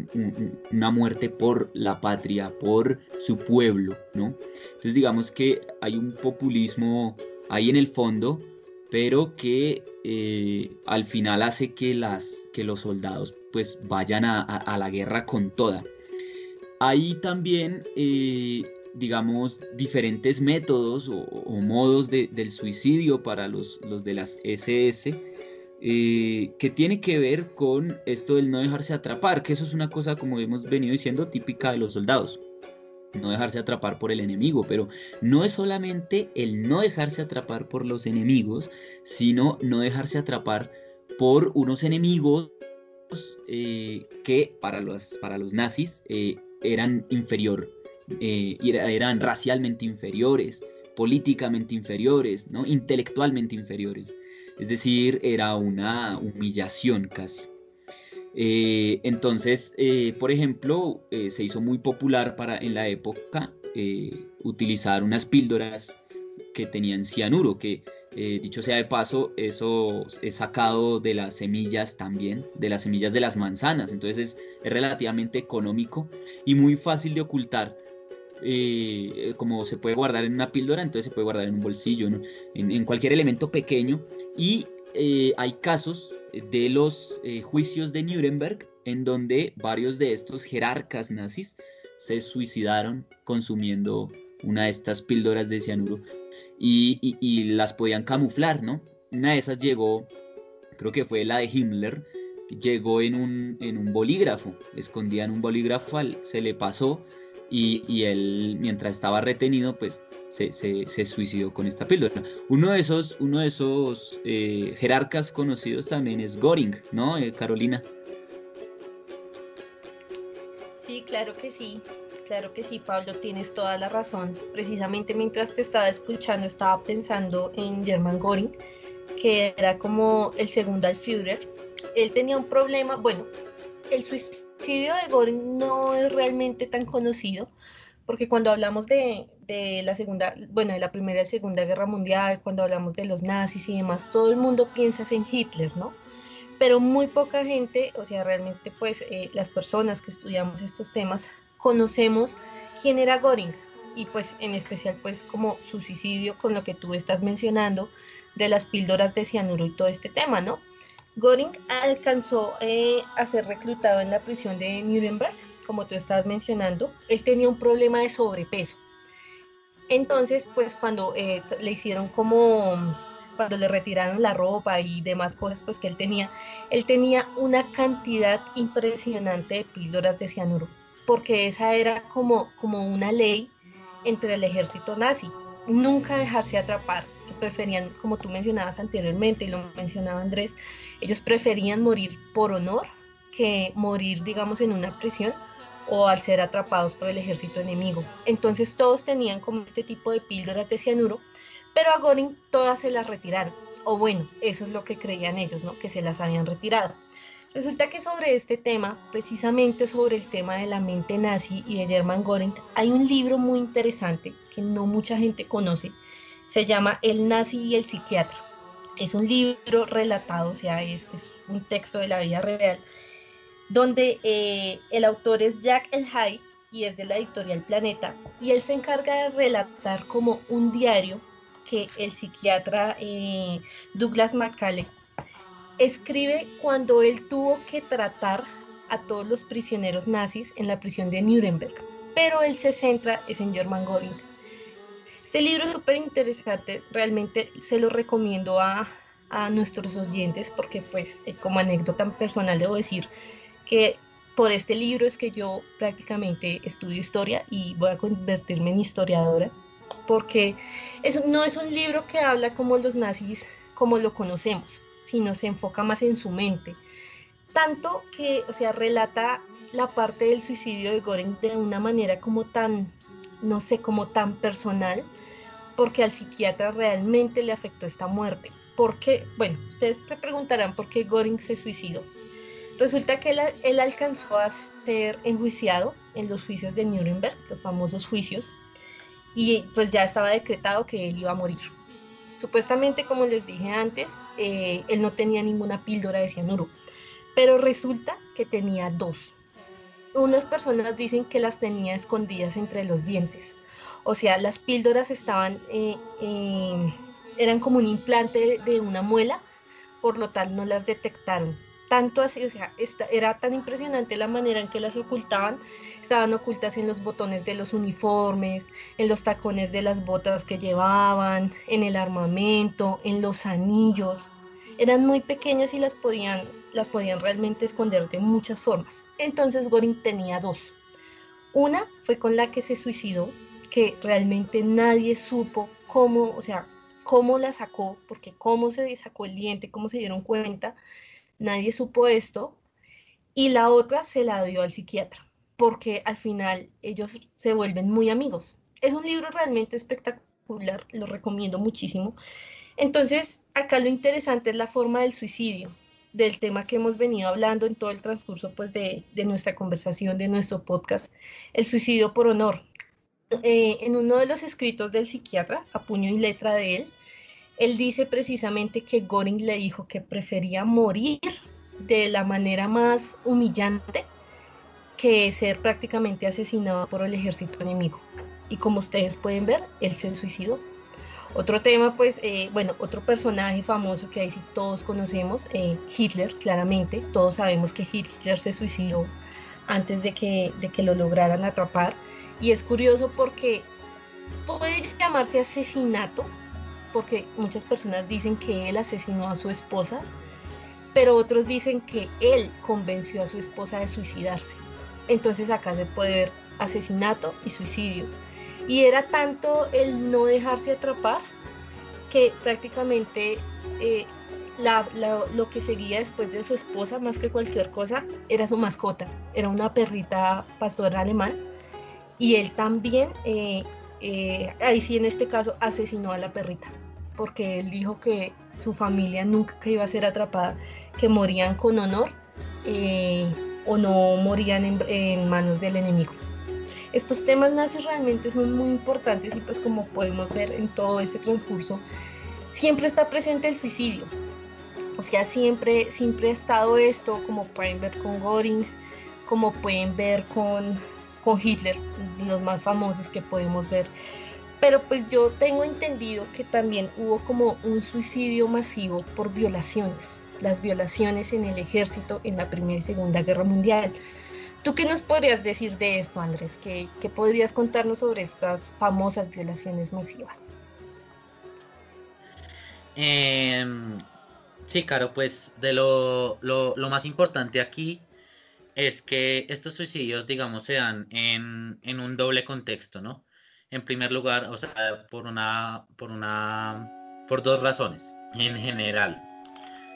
una muerte por la patria, por su pueblo, ¿no? Entonces digamos que hay un populismo ahí en el fondo, pero que eh, al final hace que, las, que los soldados pues vayan a, la guerra con toda. Hay también, eh, digamos, diferentes métodos o, modos del suicidio para los, los de las SS eh, que tiene que ver con esto del no dejarse atrapar, que eso es una cosa, como hemos venido diciendo, típica de los soldados. No dejarse atrapar por el enemigo, pero no es solamente el no dejarse atrapar por los enemigos, sino no dejarse atrapar por unos enemigos eh, que para los, para los nazis eh, eran inferior, eran racialmente inferiores, políticamente inferiores, ¿no? intelectualmente inferiores. Es decir, era una humillación casi. Eh, entonces, eh, por ejemplo, eh, se hizo muy popular para en la época utilizar unas píldoras que tenían cianuro, que dicho sea de paso, eso es sacado de las semillas también, de las semillas de las manzanas, entonces es, relativamente económico y muy fácil de ocultar. Como se puede guardar en una píldora, entonces se puede guardar en un bolsillo, en, cualquier elemento pequeño y eh, hay casos de los eh, juicios de Nuremberg en donde varios de estos jerarcas nazis se suicidaron consumiendo una de estas píldoras de cianuro y, las podían camuflar, ¿no? Una de esas llegó, creo que fue la de Himmler, llegó en un, en un bolígrafo, escondía en un bolígrafo, se le pasó y, él, mientras estaba retenido, pues se, suicidó con esta píldora. Uno de esos, uno de esos eh, jerarcas conocidos también es Goring, ¿no, eh, Carolina? Sí, claro que sí. Claro que sí, Pablo, tienes toda la razón. Precisamente mientras te estaba escuchando, estaba pensando en German Goring, que era como el segundo al Führer. Él tenía un problema, bueno, el suicidio de Goring no es realmente tan conocido, porque cuando hablamos de, la segunda, bueno, de la primera y segunda guerra mundial, cuando hablamos de los nazis y demás, todo el mundo piensa en Hitler, ¿no? Pero muy poca gente, o sea, realmente pues eh, las personas que estudiamos estos temas conocemos quién era Goring y pues en especial pues como su suicidio con lo que tú estás mencionando de las píldoras de cianuro y todo este tema, ¿no? Goring alcanzó eh, a ser reclutado en la prisión de Nuremberg, como tú estabas mencionando. Él tenía un problema de sobrepeso. Entonces, pues cuando eh, le hicieron como, cuando le retiraron la ropa y demás cosas, pues que él tenía, él tenía una cantidad impresionante de píldoras de cianuro porque esa era como, como una ley entre el ejército nazi, nunca dejarse atrapar, que preferían, como tú mencionabas anteriormente y lo mencionaba Andrés, ellos preferían morir por honor que morir, digamos, en una prisión o al ser atrapados por el ejército enemigo. Entonces todos tenían como este tipo de píldoras de cianuro, pero a Göring todas se las retiraron. O bueno, eso es lo que creían ellos, ¿no? Que se las habían retirado. Resulta que sobre este tema, precisamente sobre el tema de la mente nazi y de German Göring, hay un libro muy interesante que no mucha gente conoce. Se llama El nazi y el psiquiatra. Es un libro relatado, o sea, es, un texto de la vida real, donde eh, el autor es Jack El Hay y es de la editorial Planeta, y él se encarga de relatar como un diario que el psiquiatra eh, Douglas Macaulay escribe cuando él tuvo que tratar a todos los prisioneros nazis en la prisión de Nuremberg, pero él se centra es en German Göring. Este libro es súper interesante, realmente se lo recomiendo a, a nuestros oyentes porque pues eh, como anécdota personal debo decir que por este libro es que yo prácticamente estudio historia y voy a convertirme en historiadora porque es, no es un libro que habla como los nazis como lo conocemos, sino se enfoca más en su mente. Tanto que, o sea, relata la parte del suicidio de Goring de una manera como tan, no sé, como tan personal, porque al psiquiatra realmente le afectó esta muerte. Porque, bueno, ustedes se preguntarán por qué Goring se suicidó. Resulta que él, él alcanzó a ser enjuiciado en los juicios de Nuremberg, los famosos juicios, y pues ya estaba decretado que él iba a morir. Supuestamente, como les dije antes, eh, él no tenía ninguna píldora de cianuro, pero resulta que tenía dos. Unas personas dicen que las tenía escondidas entre los dientes. O sea, las píldoras estaban, eh, eh, eran como un implante de una muela, por lo tal no las detectaron. Tanto así, o sea, era tan impresionante la manera en que las ocultaban estaban ocultas en los botones de los uniformes, en los tacones de las botas que llevaban, en el armamento, en los anillos. Eran muy pequeñas y las podían, las podían realmente esconder de muchas formas. Entonces Goring tenía dos. Una fue con la que se suicidó, que realmente nadie supo cómo, o sea, cómo la sacó, porque cómo se sacó el diente, cómo se dieron cuenta, nadie supo esto. Y la otra se la dio al psiquiatra porque al final ellos se vuelven muy amigos. Es un libro realmente espectacular, lo recomiendo muchísimo. Entonces, acá lo interesante es la forma del suicidio, del tema que hemos venido hablando en todo el transcurso pues, de, nuestra conversación, de nuestro podcast, el suicidio por honor. Eh, en uno de los escritos del psiquiatra, a puño y letra de él, él dice precisamente que Göring le dijo que prefería morir de la manera más humillante que ser prácticamente asesinado por el ejército enemigo. Y como ustedes pueden ver, él se suicidó. Otro tema, pues, eh, bueno, otro personaje famoso que ahí sí todos conocemos, eh, Hitler, claramente. Todos sabemos que Hitler se suicidó antes de que, de que lo lograran atrapar. Y es curioso porque puede llamarse asesinato, porque muchas personas dicen que él asesinó a su esposa, pero otros dicen que él convenció a su esposa de suicidarse. Entonces acá se puede ver asesinato y suicidio. Y era tanto el no dejarse atrapar que prácticamente eh, lo que seguía después de su esposa, más que cualquier cosa, era su mascota. Era una perrita pastora alemán. Y él también, eh, eh, ahí sí en este caso, asesinó a la perrita. Porque él dijo que su familia nunca iba a ser atrapada, que morían con honor o no morían en manos del enemigo. Estos temas nazis realmente son muy importantes y pues como podemos ver en todo este transcurso, siempre está presente el suicidio. O sea, siempre, siempre ha estado esto, como pueden ver con Göring, como pueden ver con, con Hitler, los más famosos que podemos ver. Pero pues yo tengo entendido que también hubo como un suicidio masivo por violaciones, las violaciones en el ejército en la Primera y Segunda Guerra Mundial. ¿Tú qué nos podrías decir de esto, Andrés? ¿Qué, podrías contarnos sobre estas famosas violaciones masivas? Em, sí, claro, pues de lo, más importante aquí es que estos suicidios, digamos, se dan en, en, un doble contexto, ¿no? En primer lugar, o sea, por una, por una, por dos razones en general,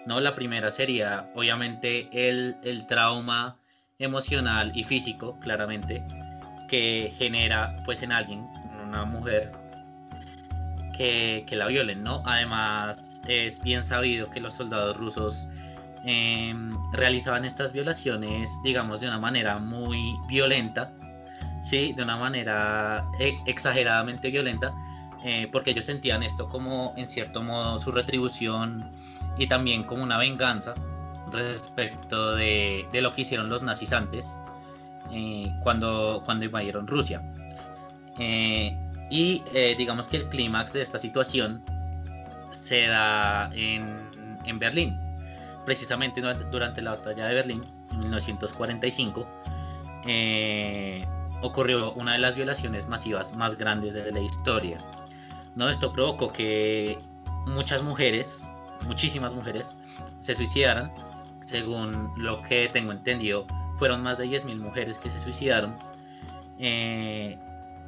¿no? La primera sería, obviamente, el, el trauma emocional y físico, claramente, que genera pues en alguien, en una mujer, que, la violen, ¿no? Además, es bien sabido que los soldados rusos em, realizaban estas violaciones, digamos, de una manera muy violenta, ¿sí? De una manera e, exageradamente violenta, eh, porque ellos sentían esto como, en cierto modo, su retribución y también como una venganza respecto de, lo que hicieron los nazis antes, eh, cuando, cuando invadieron Rusia. Eh, y eh, digamos que el clímax de esta situación se da en, en Berlín. Precisamente durante la batalla de Berlín, en 1945, ocurrió una de las violaciones masivas más grandes desde la historia. ¿no? Esto provocó que muchas mujeres, muchísimas mujeres, se suicidaran según lo que tengo entendido, fueron más de 10.000 mujeres que se suicidaron. Eh,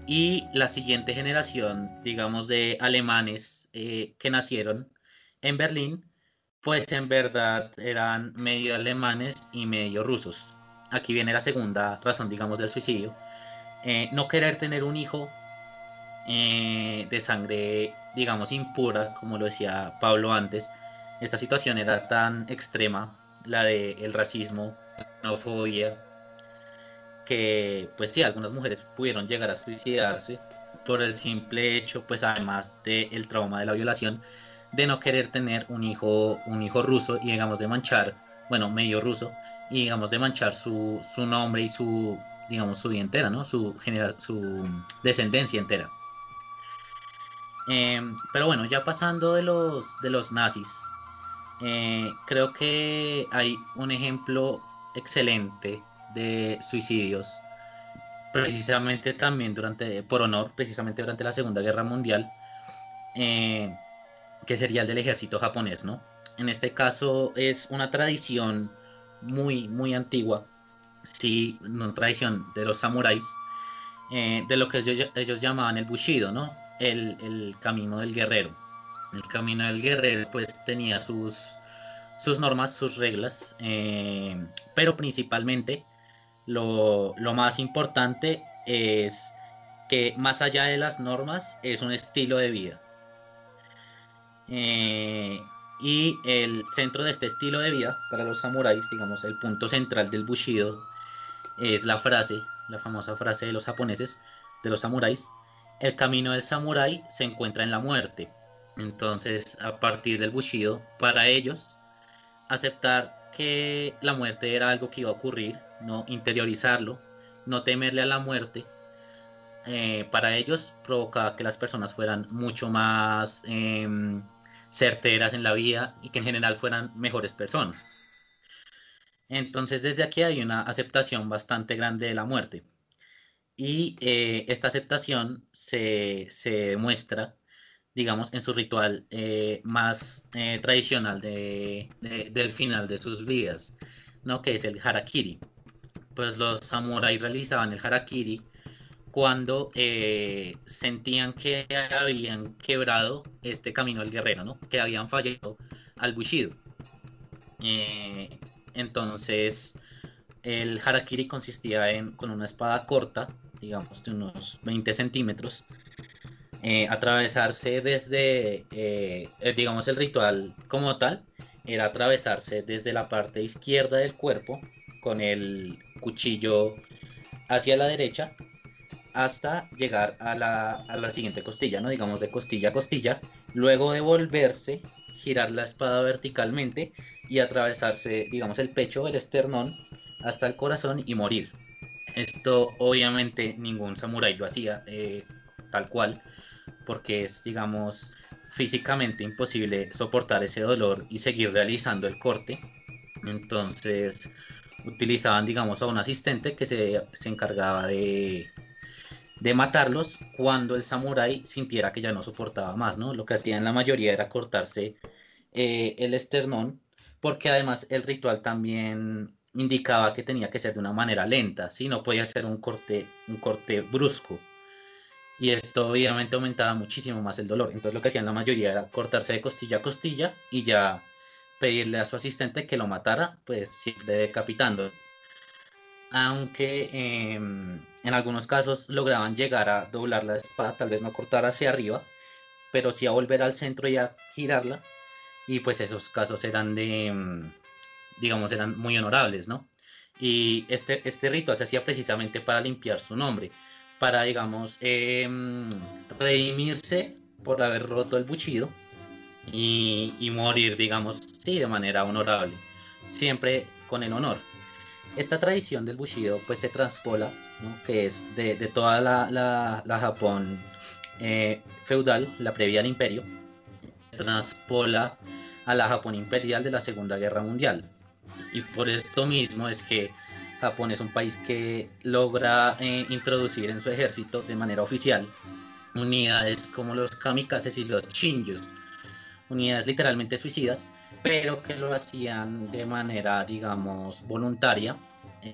y la siguiente generación, digamos, de alemanes eh, que nacieron en Berlín, pues en verdad eran medio alemanes y medio rusos. Aquí viene la segunda razón, digamos, del suicidio. Eh, no querer tener un hijo de sangre, digamos, impura, como lo decía Pablo antes. Esta situación era tan extrema la de el racismo, xenofobia, que pues sí, algunas mujeres pudieron llegar a suicidarse por el simple hecho, pues además del trauma de la violación, de no querer tener un hijo, un hijo ruso y digamos de manchar, bueno, medio ruso, y digamos de manchar su, su nombre y su, digamos, su vida entera, ¿no? Su, genera, su descendencia entera. Em, pero bueno, ya pasando de los, de los nazis, eh, creo que hay un ejemplo excelente de suicidios, precisamente también durante, por honor, precisamente durante la Segunda Guerra Mundial, eh, que sería el del ejército japonés, ¿no? En este caso es una tradición muy, muy antigua, sí, una tradición de los samuráis, eh, de lo que ellos, llamaban el bushido, ¿no? el camino del guerrero el camino del guerrero pues tenía sus, sus normas, sus reglas, eh, pero principalmente lo, más importante es que más allá de las normas es un estilo de vida. Eh, y el centro de este estilo de vida para los samuráis, digamos, el punto central del Bushido es la frase, la famosa frase de los japoneses, de los samuráis, el camino del samurái se encuentra en la muerte. Entonces, a partir del Bushido, para ellos, aceptar que la muerte era algo que iba a ocurrir, no interiorizarlo, no temerle a la muerte, eh, para ellos provocaba que las personas fueran mucho más em, certeras en la vida y que en general fueran mejores personas. Entonces desde aquí hay una aceptación bastante grande de la muerte. Y eh, esta aceptación se, se demuestra digamos, en su ritual eh, más eh, tradicional de, del final de sus vidas, ¿no? Que es el harakiri. Pues los samuráis realizaban el harakiri cuando eh, sentían que habían quebrado este camino del guerrero, ¿no? Que habían fallado al bushido. entonces, el harakiri consistía en con una espada corta, digamos de unos 20 centímetros, eh, atravesarse desde, eh, eh, digamos, el ritual como tal, era atravesarse desde la parte izquierda del cuerpo con el cuchillo hacia la derecha hasta llegar a la, a la siguiente costilla, ¿no? Digamos de costilla a costilla, luego de volverse, girar la espada verticalmente y atravesarse, digamos, el pecho, el esternón, hasta el corazón y morir. Esto obviamente ningún samurái lo hacía tal cual, porque es, digamos, físicamente imposible soportar ese dolor y seguir realizando el corte. Entonces utilizaban, digamos, a un asistente que se, encargaba de, de matarlos cuando el samurái sintiera que ya no soportaba más, ¿no? Lo que hacían la mayoría era cortarse eh, el esternón, porque además el ritual también indicaba que tenía que ser de una manera lenta, ¿sí? No podía ser un corte, un corte brusco y esto obviamente aumentaba muchísimo más el dolor. Entonces lo que hacían la mayoría era cortarse de costilla a costilla y ya pedirle a su asistente que lo matara, pues siempre decapitando. Aunque em, en algunos casos lograban llegar a doblar la espada, tal vez no cortar hacia arriba, pero sí a volver al centro y a girarla. Y pues esos casos eran de, em, digamos, eran muy honorables, ¿no? Y este, este ritual se hacía precisamente para limpiar su nombre para, digamos, em, redimirse por haber roto el buchido y, morir, digamos, sí, de manera honorable, siempre con el honor. Esta tradición del bushido pues se transpola, que es de, toda la, la, Japón eh, feudal, la previa al imperio, transpola a la Japón imperial de la Segunda Guerra Mundial. Y por esto mismo es que Japón es un país que logra eh, introducir en su ejército de manera oficial unidades como los kamikazes y los shinjus, unidades literalmente suicidas, pero que lo hacían de manera, digamos, voluntaria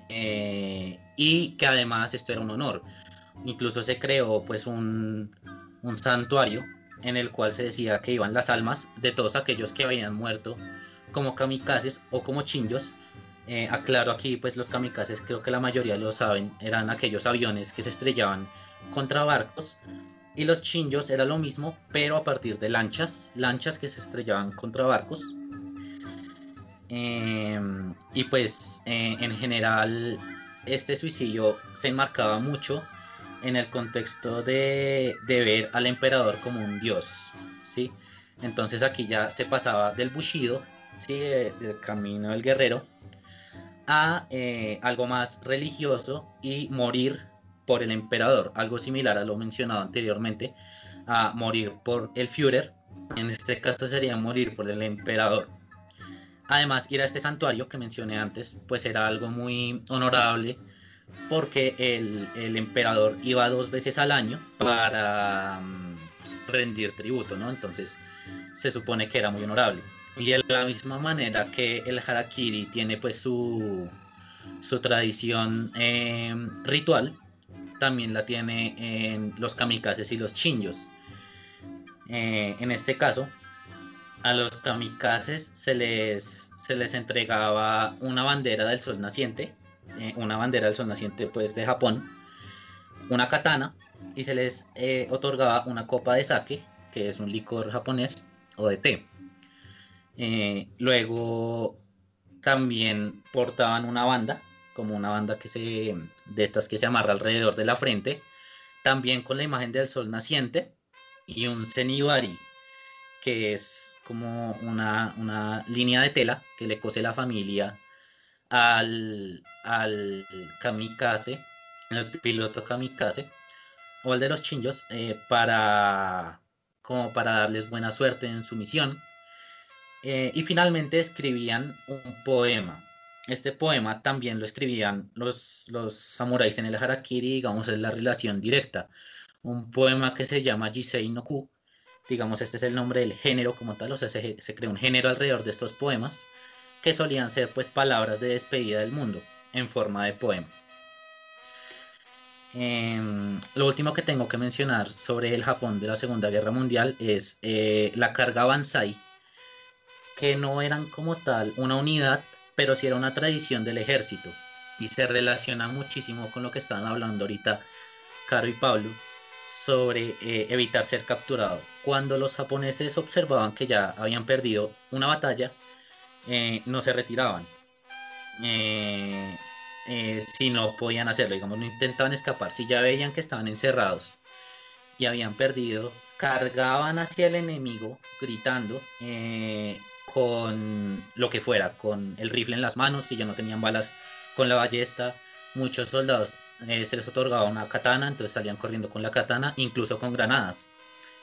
eh, y que además esto era un honor. Incluso se creó pues un, un santuario en el cual se decía que iban las almas de todos aquellos que habían muerto como kamikazes o como chinjos eh, aclaro aquí, pues los kamikazes, creo que la mayoría lo saben, eran aquellos aviones que se estrellaban contra barcos. Y los chinjos era lo mismo, pero a partir de lanchas, lanchas que se estrellaban contra barcos. Em, y pues eh, en general este suicidio se enmarcaba mucho en el contexto de, de, ver al emperador como un dios, ¿sí? Entonces aquí ya se pasaba del bushido, ¿sí? del camino del guerrero, a eh, algo más religioso y morir por el emperador, algo similar a lo mencionado anteriormente, a morir por el Führer, en este caso sería morir por el emperador. Además, ir a este santuario que mencioné antes, pues era algo muy honorable porque el, el emperador iba dos veces al año para mm, rendir tributo, ¿no? Entonces se supone que era muy honorable. Y de la misma manera que el harakiri tiene pues su, su tradición em, ritual, también la tiene en los kamikazes y los chinjos. Eh, en este caso, a los kamikazes se les, se les entregaba una bandera del sol naciente, eh, una bandera del sol naciente pues de Japón, una katana y se les eh, otorgaba una copa de sake, que es un licor japonés o de té. Eh, luego también portaban una banda, como una banda que se, de estas que se amarra alrededor de la frente, también con la imagen del sol naciente y un cenibari, que es como una, línea de tela que le cose la familia al, al kamikaze, el piloto kamikaze, o el de los chinjos, eh, para, como para darles buena suerte en su misión eh, y finalmente escribían un poema. Este poema también lo escribían los, samuráis en el harakiri, digamos, es la relación directa. Un poema que se llama Jisei no Ku, digamos, este es el nombre del género como tal, o sea, se, se creó un género alrededor de estos poemas que solían ser pues palabras de despedida del mundo en forma de poema. Em, lo último que tengo que mencionar sobre el Japón de la Segunda Guerra Mundial es eh, la carga Bansai, que no eran como tal una unidad, pero sí era una tradición del ejército y se relaciona muchísimo con lo que estaban hablando ahorita Caro y Pablo sobre eh, evitar ser capturado. Cuando los japoneses observaban que ya habían perdido una batalla, eh, no se retiraban. Eh, si no podían hacerlo, digamos, no intentaban escapar. Si ya veían que estaban encerrados y habían perdido, cargaban hacia el enemigo gritando con lo que fuera, con el rifle en las manos, si ya no tenían balas con la ballesta. Muchos soldados eh, se les otorgaba una katana, entonces salían corriendo con la katana, incluso con granadas.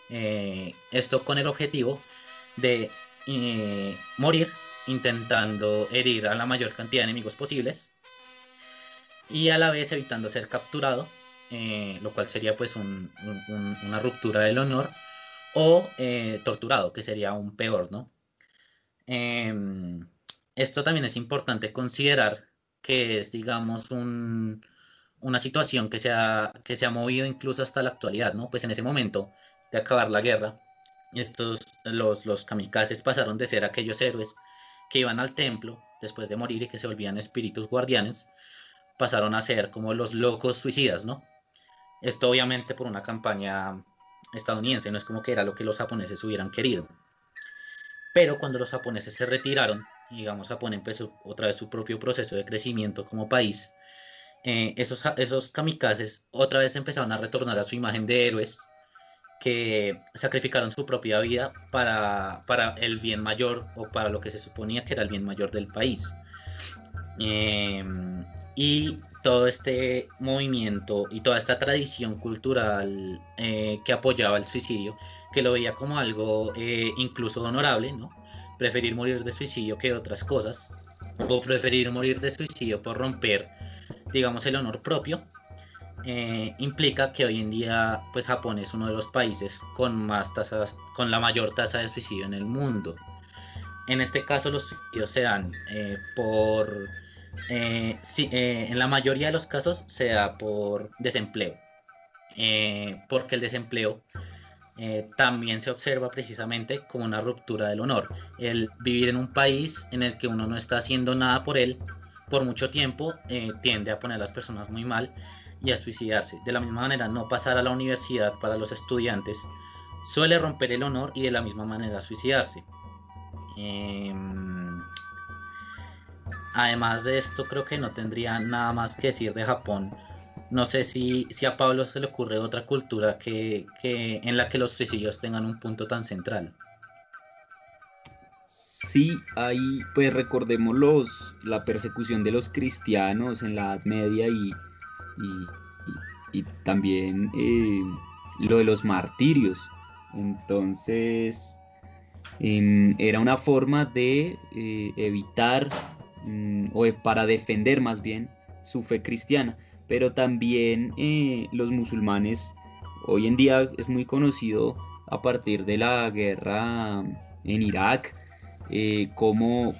Eh, esto con el objetivo de eh, morir intentando herir a la mayor cantidad de enemigos posibles y a la vez evitando ser capturado, lo cual sería pues una ruptura del honor o torturado, que sería aún peor, ¿no? Em, esto también es importante considerar que es, digamos, un, una situación que se, ha, que se ha movido incluso hasta la actualidad, ¿no? Pues en ese momento de acabar la guerra, estos, los, los kamikazes pasaron de ser aquellos héroes que iban al templo después de morir y que se volvían espíritus guardianes, pasaron a ser como los locos suicidas, ¿no? Esto obviamente por una campaña estadounidense, no es como que era lo que los japoneses hubieran querido. Pero cuando los japoneses se retiraron, digamos, Japón empezó otra vez su propio proceso de crecimiento como país, eh, esos, esos kamikazes otra vez empezaron a retornar a su imagen de héroes que sacrificaron su propia vida para, para el bien mayor o para lo que se suponía que era el bien mayor del país. Em, y todo este movimiento y toda esta tradición cultural eh, que apoyaba el suicidio, que lo veía como algo eh, incluso honorable, ¿no? Preferir morir de suicidio que otras cosas, o preferir morir de suicidio por romper digamos, el honor propio, eh, implica que hoy en día, pues Japón es uno de los países con más tasas, con la mayor tasa de suicidio en el mundo. En este caso, los suicidios se dan eh, eh, en la mayoría de los casos se da por desempleo, porque el desempleo también se observa precisamente como una ruptura del honor. El vivir en un país en el que uno no está haciendo nada por él por mucho tiempo eh, tiende a poner a las personas muy mal y a suicidarse. De la misma manera, no pasar a la universidad para los estudiantes suele romper el honor y de la misma manera suicidarse. Em, además de esto, creo que no tendría nada más que decir de Japón. No sé si, si a Pablo se le ocurre otra cultura que, que en la que los suicidios tengan un punto tan central sí hay, pues recordemos los, la persecución de los cristianos en la Edad Media y, y, también eh, lo de los martirios. Entonces, em, era una forma de eh, evitar mm, o para defender más bien su fe cristiana. Pero también eh, los musulmanes, hoy en día es muy conocido a partir de la guerra en Irak, eh, cómo,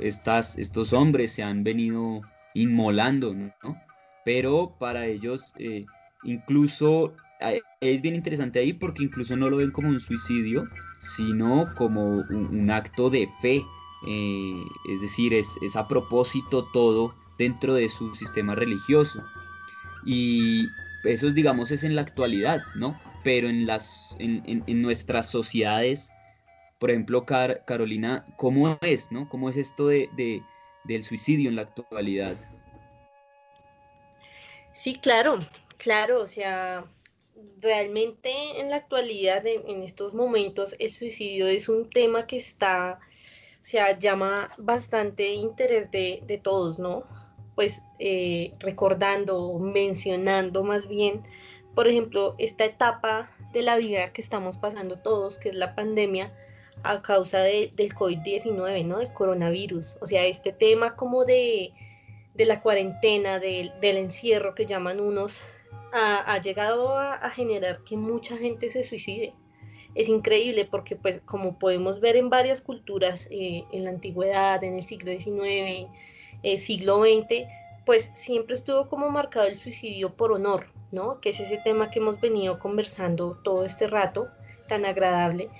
estos hombres se han venido inmolando, ¿no? Pero para ellos, eh, incluso es bien interesante ahí porque incluso no lo ven como un suicidio, sino como un, acto de fe. Eh, es decir, es, a propósito todo dentro de su sistema religioso. Y eso, digamos, es en la actualidad, ¿no? Pero en, las, en nuestras sociedades por ejemplo, Carolina, ¿cómo es, no? ¿Cómo es esto de, del suicidio en la actualidad? Sí, claro, claro, o sea, realmente en la actualidad, en, estos momentos, el suicidio es un tema que está, o sea, llama bastante interés de, todos, ¿no? Pues eh, recordando, mencionando más bien, por ejemplo, esta etapa de la vida que estamos pasando todos, que es la pandemia, a causa del COVID-19, ¿no? Del coronavirus. O sea, este tema como de, la cuarentena, del encierro que llaman unos, ha, llegado a, generar que mucha gente se suicide. Es increíble porque pues como podemos ver en varias culturas, eh, en la antigüedad, en el siglo XIX, eh, siglo XX, pues siempre estuvo como marcado el suicidio por honor, ¿no? Que es ese tema que hemos venido conversando todo este rato, tan agradable.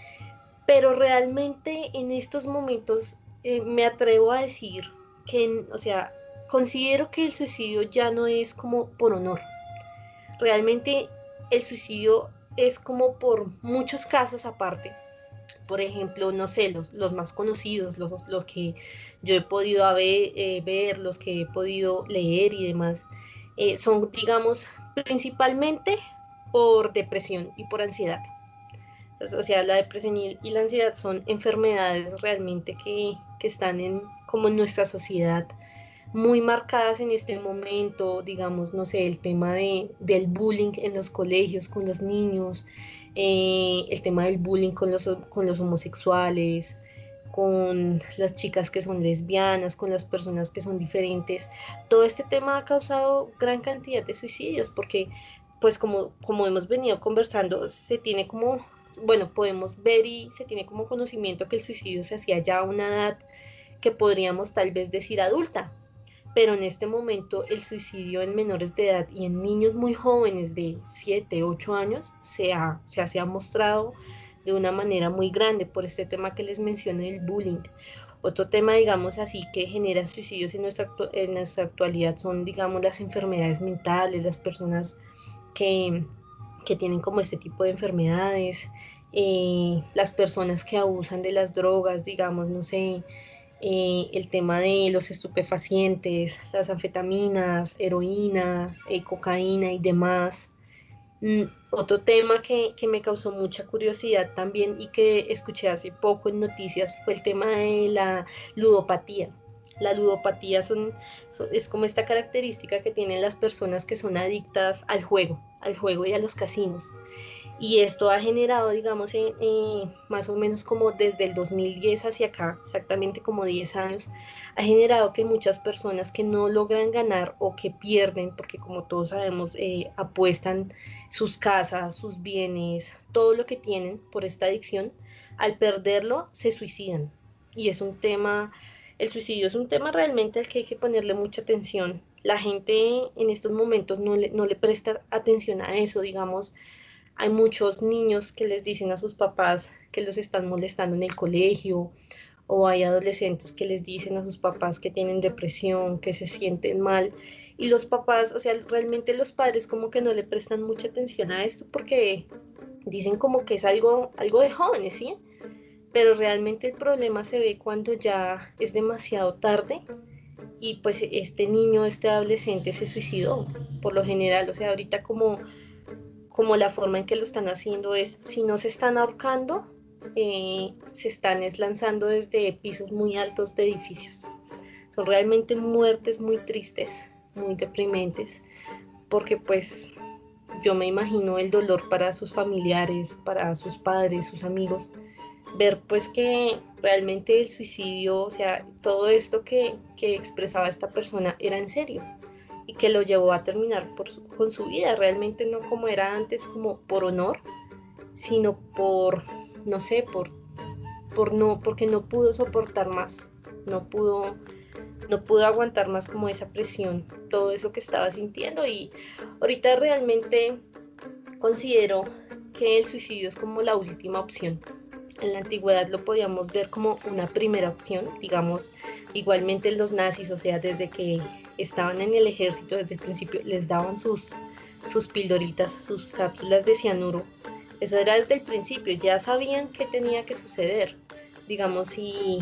Pero realmente en estos momentos eh, me atrevo a decir que, o sea, considero que el suicidio ya no es como por honor. Realmente el suicidio es como por muchos casos aparte. Por ejemplo, no sé, los, los más conocidos, los, los, que yo he podido eh, ver, los que he podido leer y demás, eh, son, digamos, principalmente por depresión y por ansiedad. O sea, la depresión y la ansiedad son enfermedades realmente que, que están en, como en nuestra sociedad muy marcadas en este momento, digamos, no sé, el tema de, del bullying en los colegios con los niños, eh, el tema del bullying con los, con los homosexuales, con las chicas que son lesbianas, con las personas que son diferentes. Todo este tema ha causado gran cantidad de suicidios porque, pues como, como hemos venido conversando, se tiene como, bueno, podemos ver y se tiene como conocimiento que el suicidio se hacía ya a una edad que podríamos tal vez decir adulta, pero en este momento el suicidio en menores de edad y en niños muy jóvenes de 7, 8 años se ha, se ha mostrado de una manera muy grande por este tema que les mencioné del bullying. Otro tema, digamos así, que genera suicidios en nuestra, en nuestra actualidad son, digamos, las enfermedades mentales, las personas que, que tienen como este tipo de enfermedades, eh, las personas que abusan de las drogas, digamos, no sé, eh, el tema de los estupefacientes, las anfetaminas, heroína, eh, cocaína y demás. Mm, otro tema que, que, me causó mucha curiosidad también y que escuché hace poco en noticias fue el tema de la ludopatía. La ludopatía es como esta característica que tienen las personas que son adictas al juego, al juego y a los casinos. Y esto ha generado, digamos, más o menos como desde el 2010 hacia acá, exactamente como 10 años, ha generado que muchas personas que no logran ganar o que pierden, porque como todos sabemos, eh, apuestan sus casas, sus bienes, todo lo que tienen por esta adicción, al perderlo se suicidan. Y es un tema, el suicidio es un tema realmente al que hay que ponerle mucha atención. La gente en estos momentos no le, no le presta atención a eso, digamos hay muchos niños que les dicen a sus papás que los están molestando en el colegio o hay adolescentes que les dicen a sus papás que tienen depresión, que se sienten mal y los papás, o sea, realmente los padres como que no le prestan mucha atención a esto porque dicen como que es algo algo de jóvenes, ¿sí? Pero realmente el problema se ve cuando ya es demasiado tarde y pues este niño, este adolescente se suicidó por lo general, o sea, ahorita como como la forma en que lo están haciendo es, si no se están ahorcando, eh, se están lanzando desde pisos muy altos de edificios. Son realmente muertes muy tristes, muy deprimentes, porque pues yo me imagino el dolor para sus familiares, para sus padres, sus amigos, ver pues que realmente el suicidio, o sea, todo esto que, que expresaba esta persona era en serio y que lo llevó a terminar con su vida, realmente no como era antes, como por honor, sino por, no sé, por, por no, porque no pudo soportar más, no pudo, no pudo aguantar más como esa presión, todo eso que estaba sintiendo y ahorita realmente considero que el suicidio es como la última opción. En la antigüedad lo podíamos ver como una primera opción, digamos, igualmente los nazis, o sea, desde que estaban en el ejército desde el principio, les daban sus, sus pildoritas, sus cápsulas de cianuro. Eso era desde el principio, ya sabían qué tenía que suceder. Digamos, si,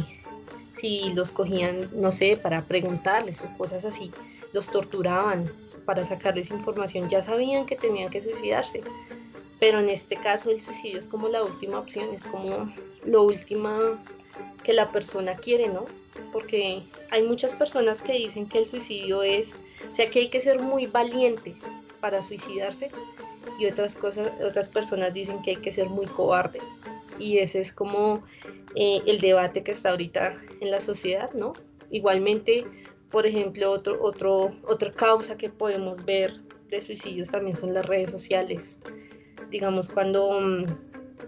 si los cogían, no sé, para preguntarles o cosas así, los torturaban para sacarles información, ya sabían que tenían que suicidarse. Pero en este caso el suicidio es como la última opción, es como lo último que la persona quiere, ¿no? Porque hay muchas personas que dicen que el suicidio es, o sea, que hay que ser muy valiente para suicidarse y otras cosas, otras personas dicen que hay que ser muy cobarde. Y ese es como eh, el debate que está ahorita en la sociedad, ¿no? Igualmente, por ejemplo, otro, otro, otra causa que podemos ver de suicidios también son las redes sociales. Digamos, cuando mm,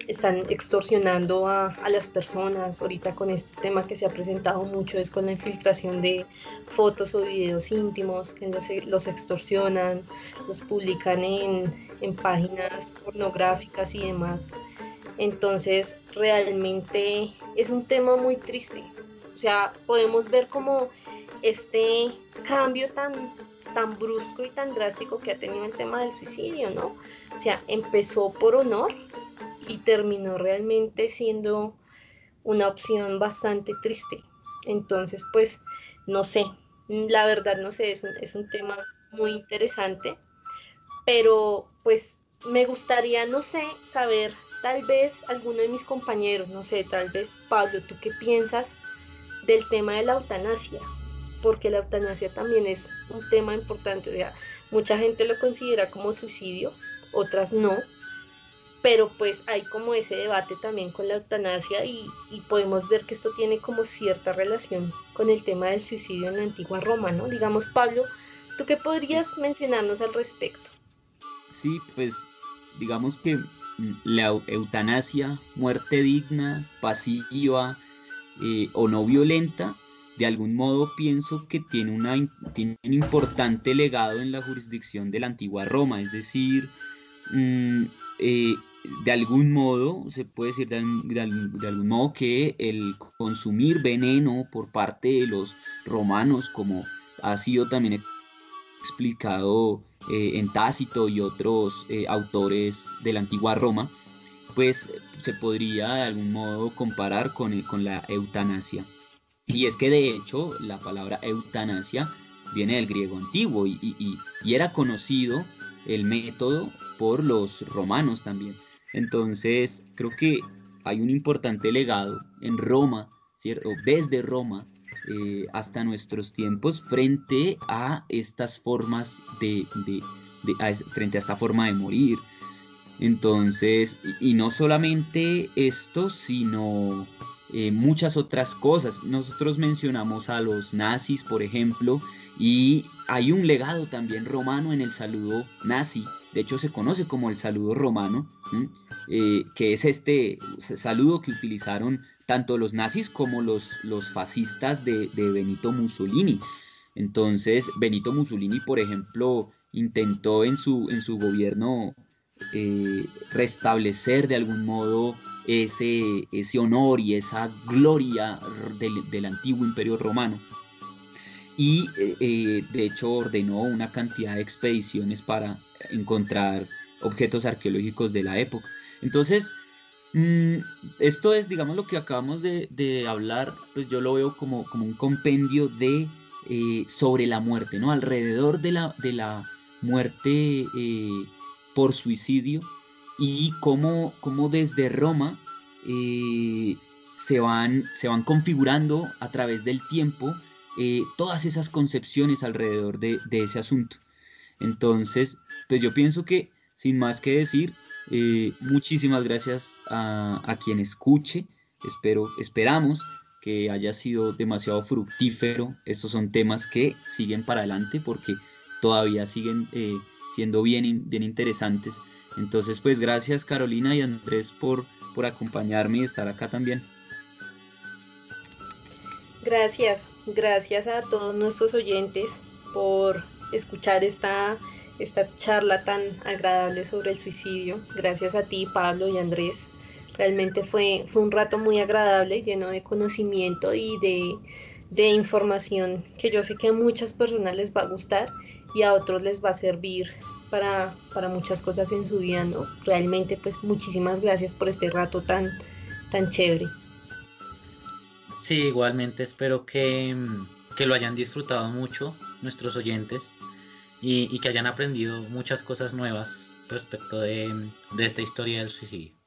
están extorsionando a, las personas. Ahorita con este tema que se ha presentado mucho es con la infiltración de fotos o videos íntimos que los, extorsionan, los publican en, en páginas pornográficas y demás. Entonces realmente es un tema muy triste. O sea, podemos ver como este cambio tan, tan brusco y tan drástico que ha tenido el tema del suicidio, ¿no? O sea, empezó por honor y terminó realmente siendo una opción bastante triste. Entonces, pues, no sé, la verdad no sé, es un, es un tema muy interesante, pero pues me gustaría, no sé, saber, tal vez alguno de mis compañeros, no sé, tal vez Pablo, ¿tú qué piensas del tema de la eutanasia? Porque la eutanasia también es un tema importante, o sea, mucha gente lo considera como suicidio, otras no, pero pues hay como ese debate también con la eutanasia y, podemos ver que esto tiene como cierta relación con el tema del suicidio en la antigua Roma, ¿no? Digamos, Pablo, ¿tú qué podrías mencionarnos al respecto? Sí, pues digamos que la eutanasia, muerte digna, pasiva eh, o no violenta, de algún modo pienso que tiene, una, tiene un importante legado en la jurisdicción de la antigua Roma, es decir, mm, eh, de algún modo, se puede decir de, algún modo que el consumir veneno por parte de los romanos, como ha sido también explicado eh, en Tácito y otros eh, autores de la antigua Roma, pues se podría de algún modo comparar con, con la eutanasia. Y es que de hecho la palabra eutanasia viene del griego antiguo y, y era conocido el método por los romanos también. Entonces, creo que hay un importante legado en Roma, ¿cierto? desde Roma eh, hasta nuestros tiempos frente a estas formas de, frente a esta forma de morir. Entonces, y, no solamente esto, sino eh, muchas otras cosas. Nosotros mencionamos a los nazis, por ejemplo, y hay un legado también romano en el saludo nazi, de hecho se conoce como el saludo romano, eh, que es este saludo que utilizaron tanto los nazis como los, los fascistas de, Benito Mussolini. Entonces, Benito Mussolini, por ejemplo, intentó en su, en su gobierno eh, restablecer de algún modo ese, ese honor y esa gloria del, del antiguo imperio romano y eh, de hecho ordenó una cantidad de expediciones para encontrar objetos arqueológicos de la época. Entonces, mm, esto es, digamos, lo que acabamos de, hablar, pues yo lo veo como, como un compendio de eh, sobre la muerte, ¿no? Alrededor de la, de la muerte eh, por suicidio y cómo, desde Roma eh, se, van, se van configurando a través del tiempo todas esas concepciones alrededor de, de ese asunto. Entonces, pues yo pienso que, sin más que decir, eh, muchísimas gracias a, quien escuche. Espero, esperamos que haya sido demasiado fructífero. Estos son temas que siguen para adelante porque todavía siguen eh, siendo bien, bien interesantes. Entonces, pues gracias Carolina y Andrés por, por acompañarme y estar acá también. Gracias, gracias a todos nuestros oyentes por escuchar esta, esta charla tan agradable sobre el suicidio. Gracias a ti, Pablo y Andrés. Realmente fue, fue un rato muy agradable, lleno de conocimiento y de, de información que yo sé que a muchas personas les va a gustar y a otros les va a servir para, para, muchas cosas en su vida, ¿no? Realmente, pues muchísimas gracias por este rato tan, tan chévere. Sí, igualmente espero que, que lo hayan disfrutado mucho nuestros oyentes y, que hayan aprendido muchas cosas nuevas respecto de, de esta historia del suicidio.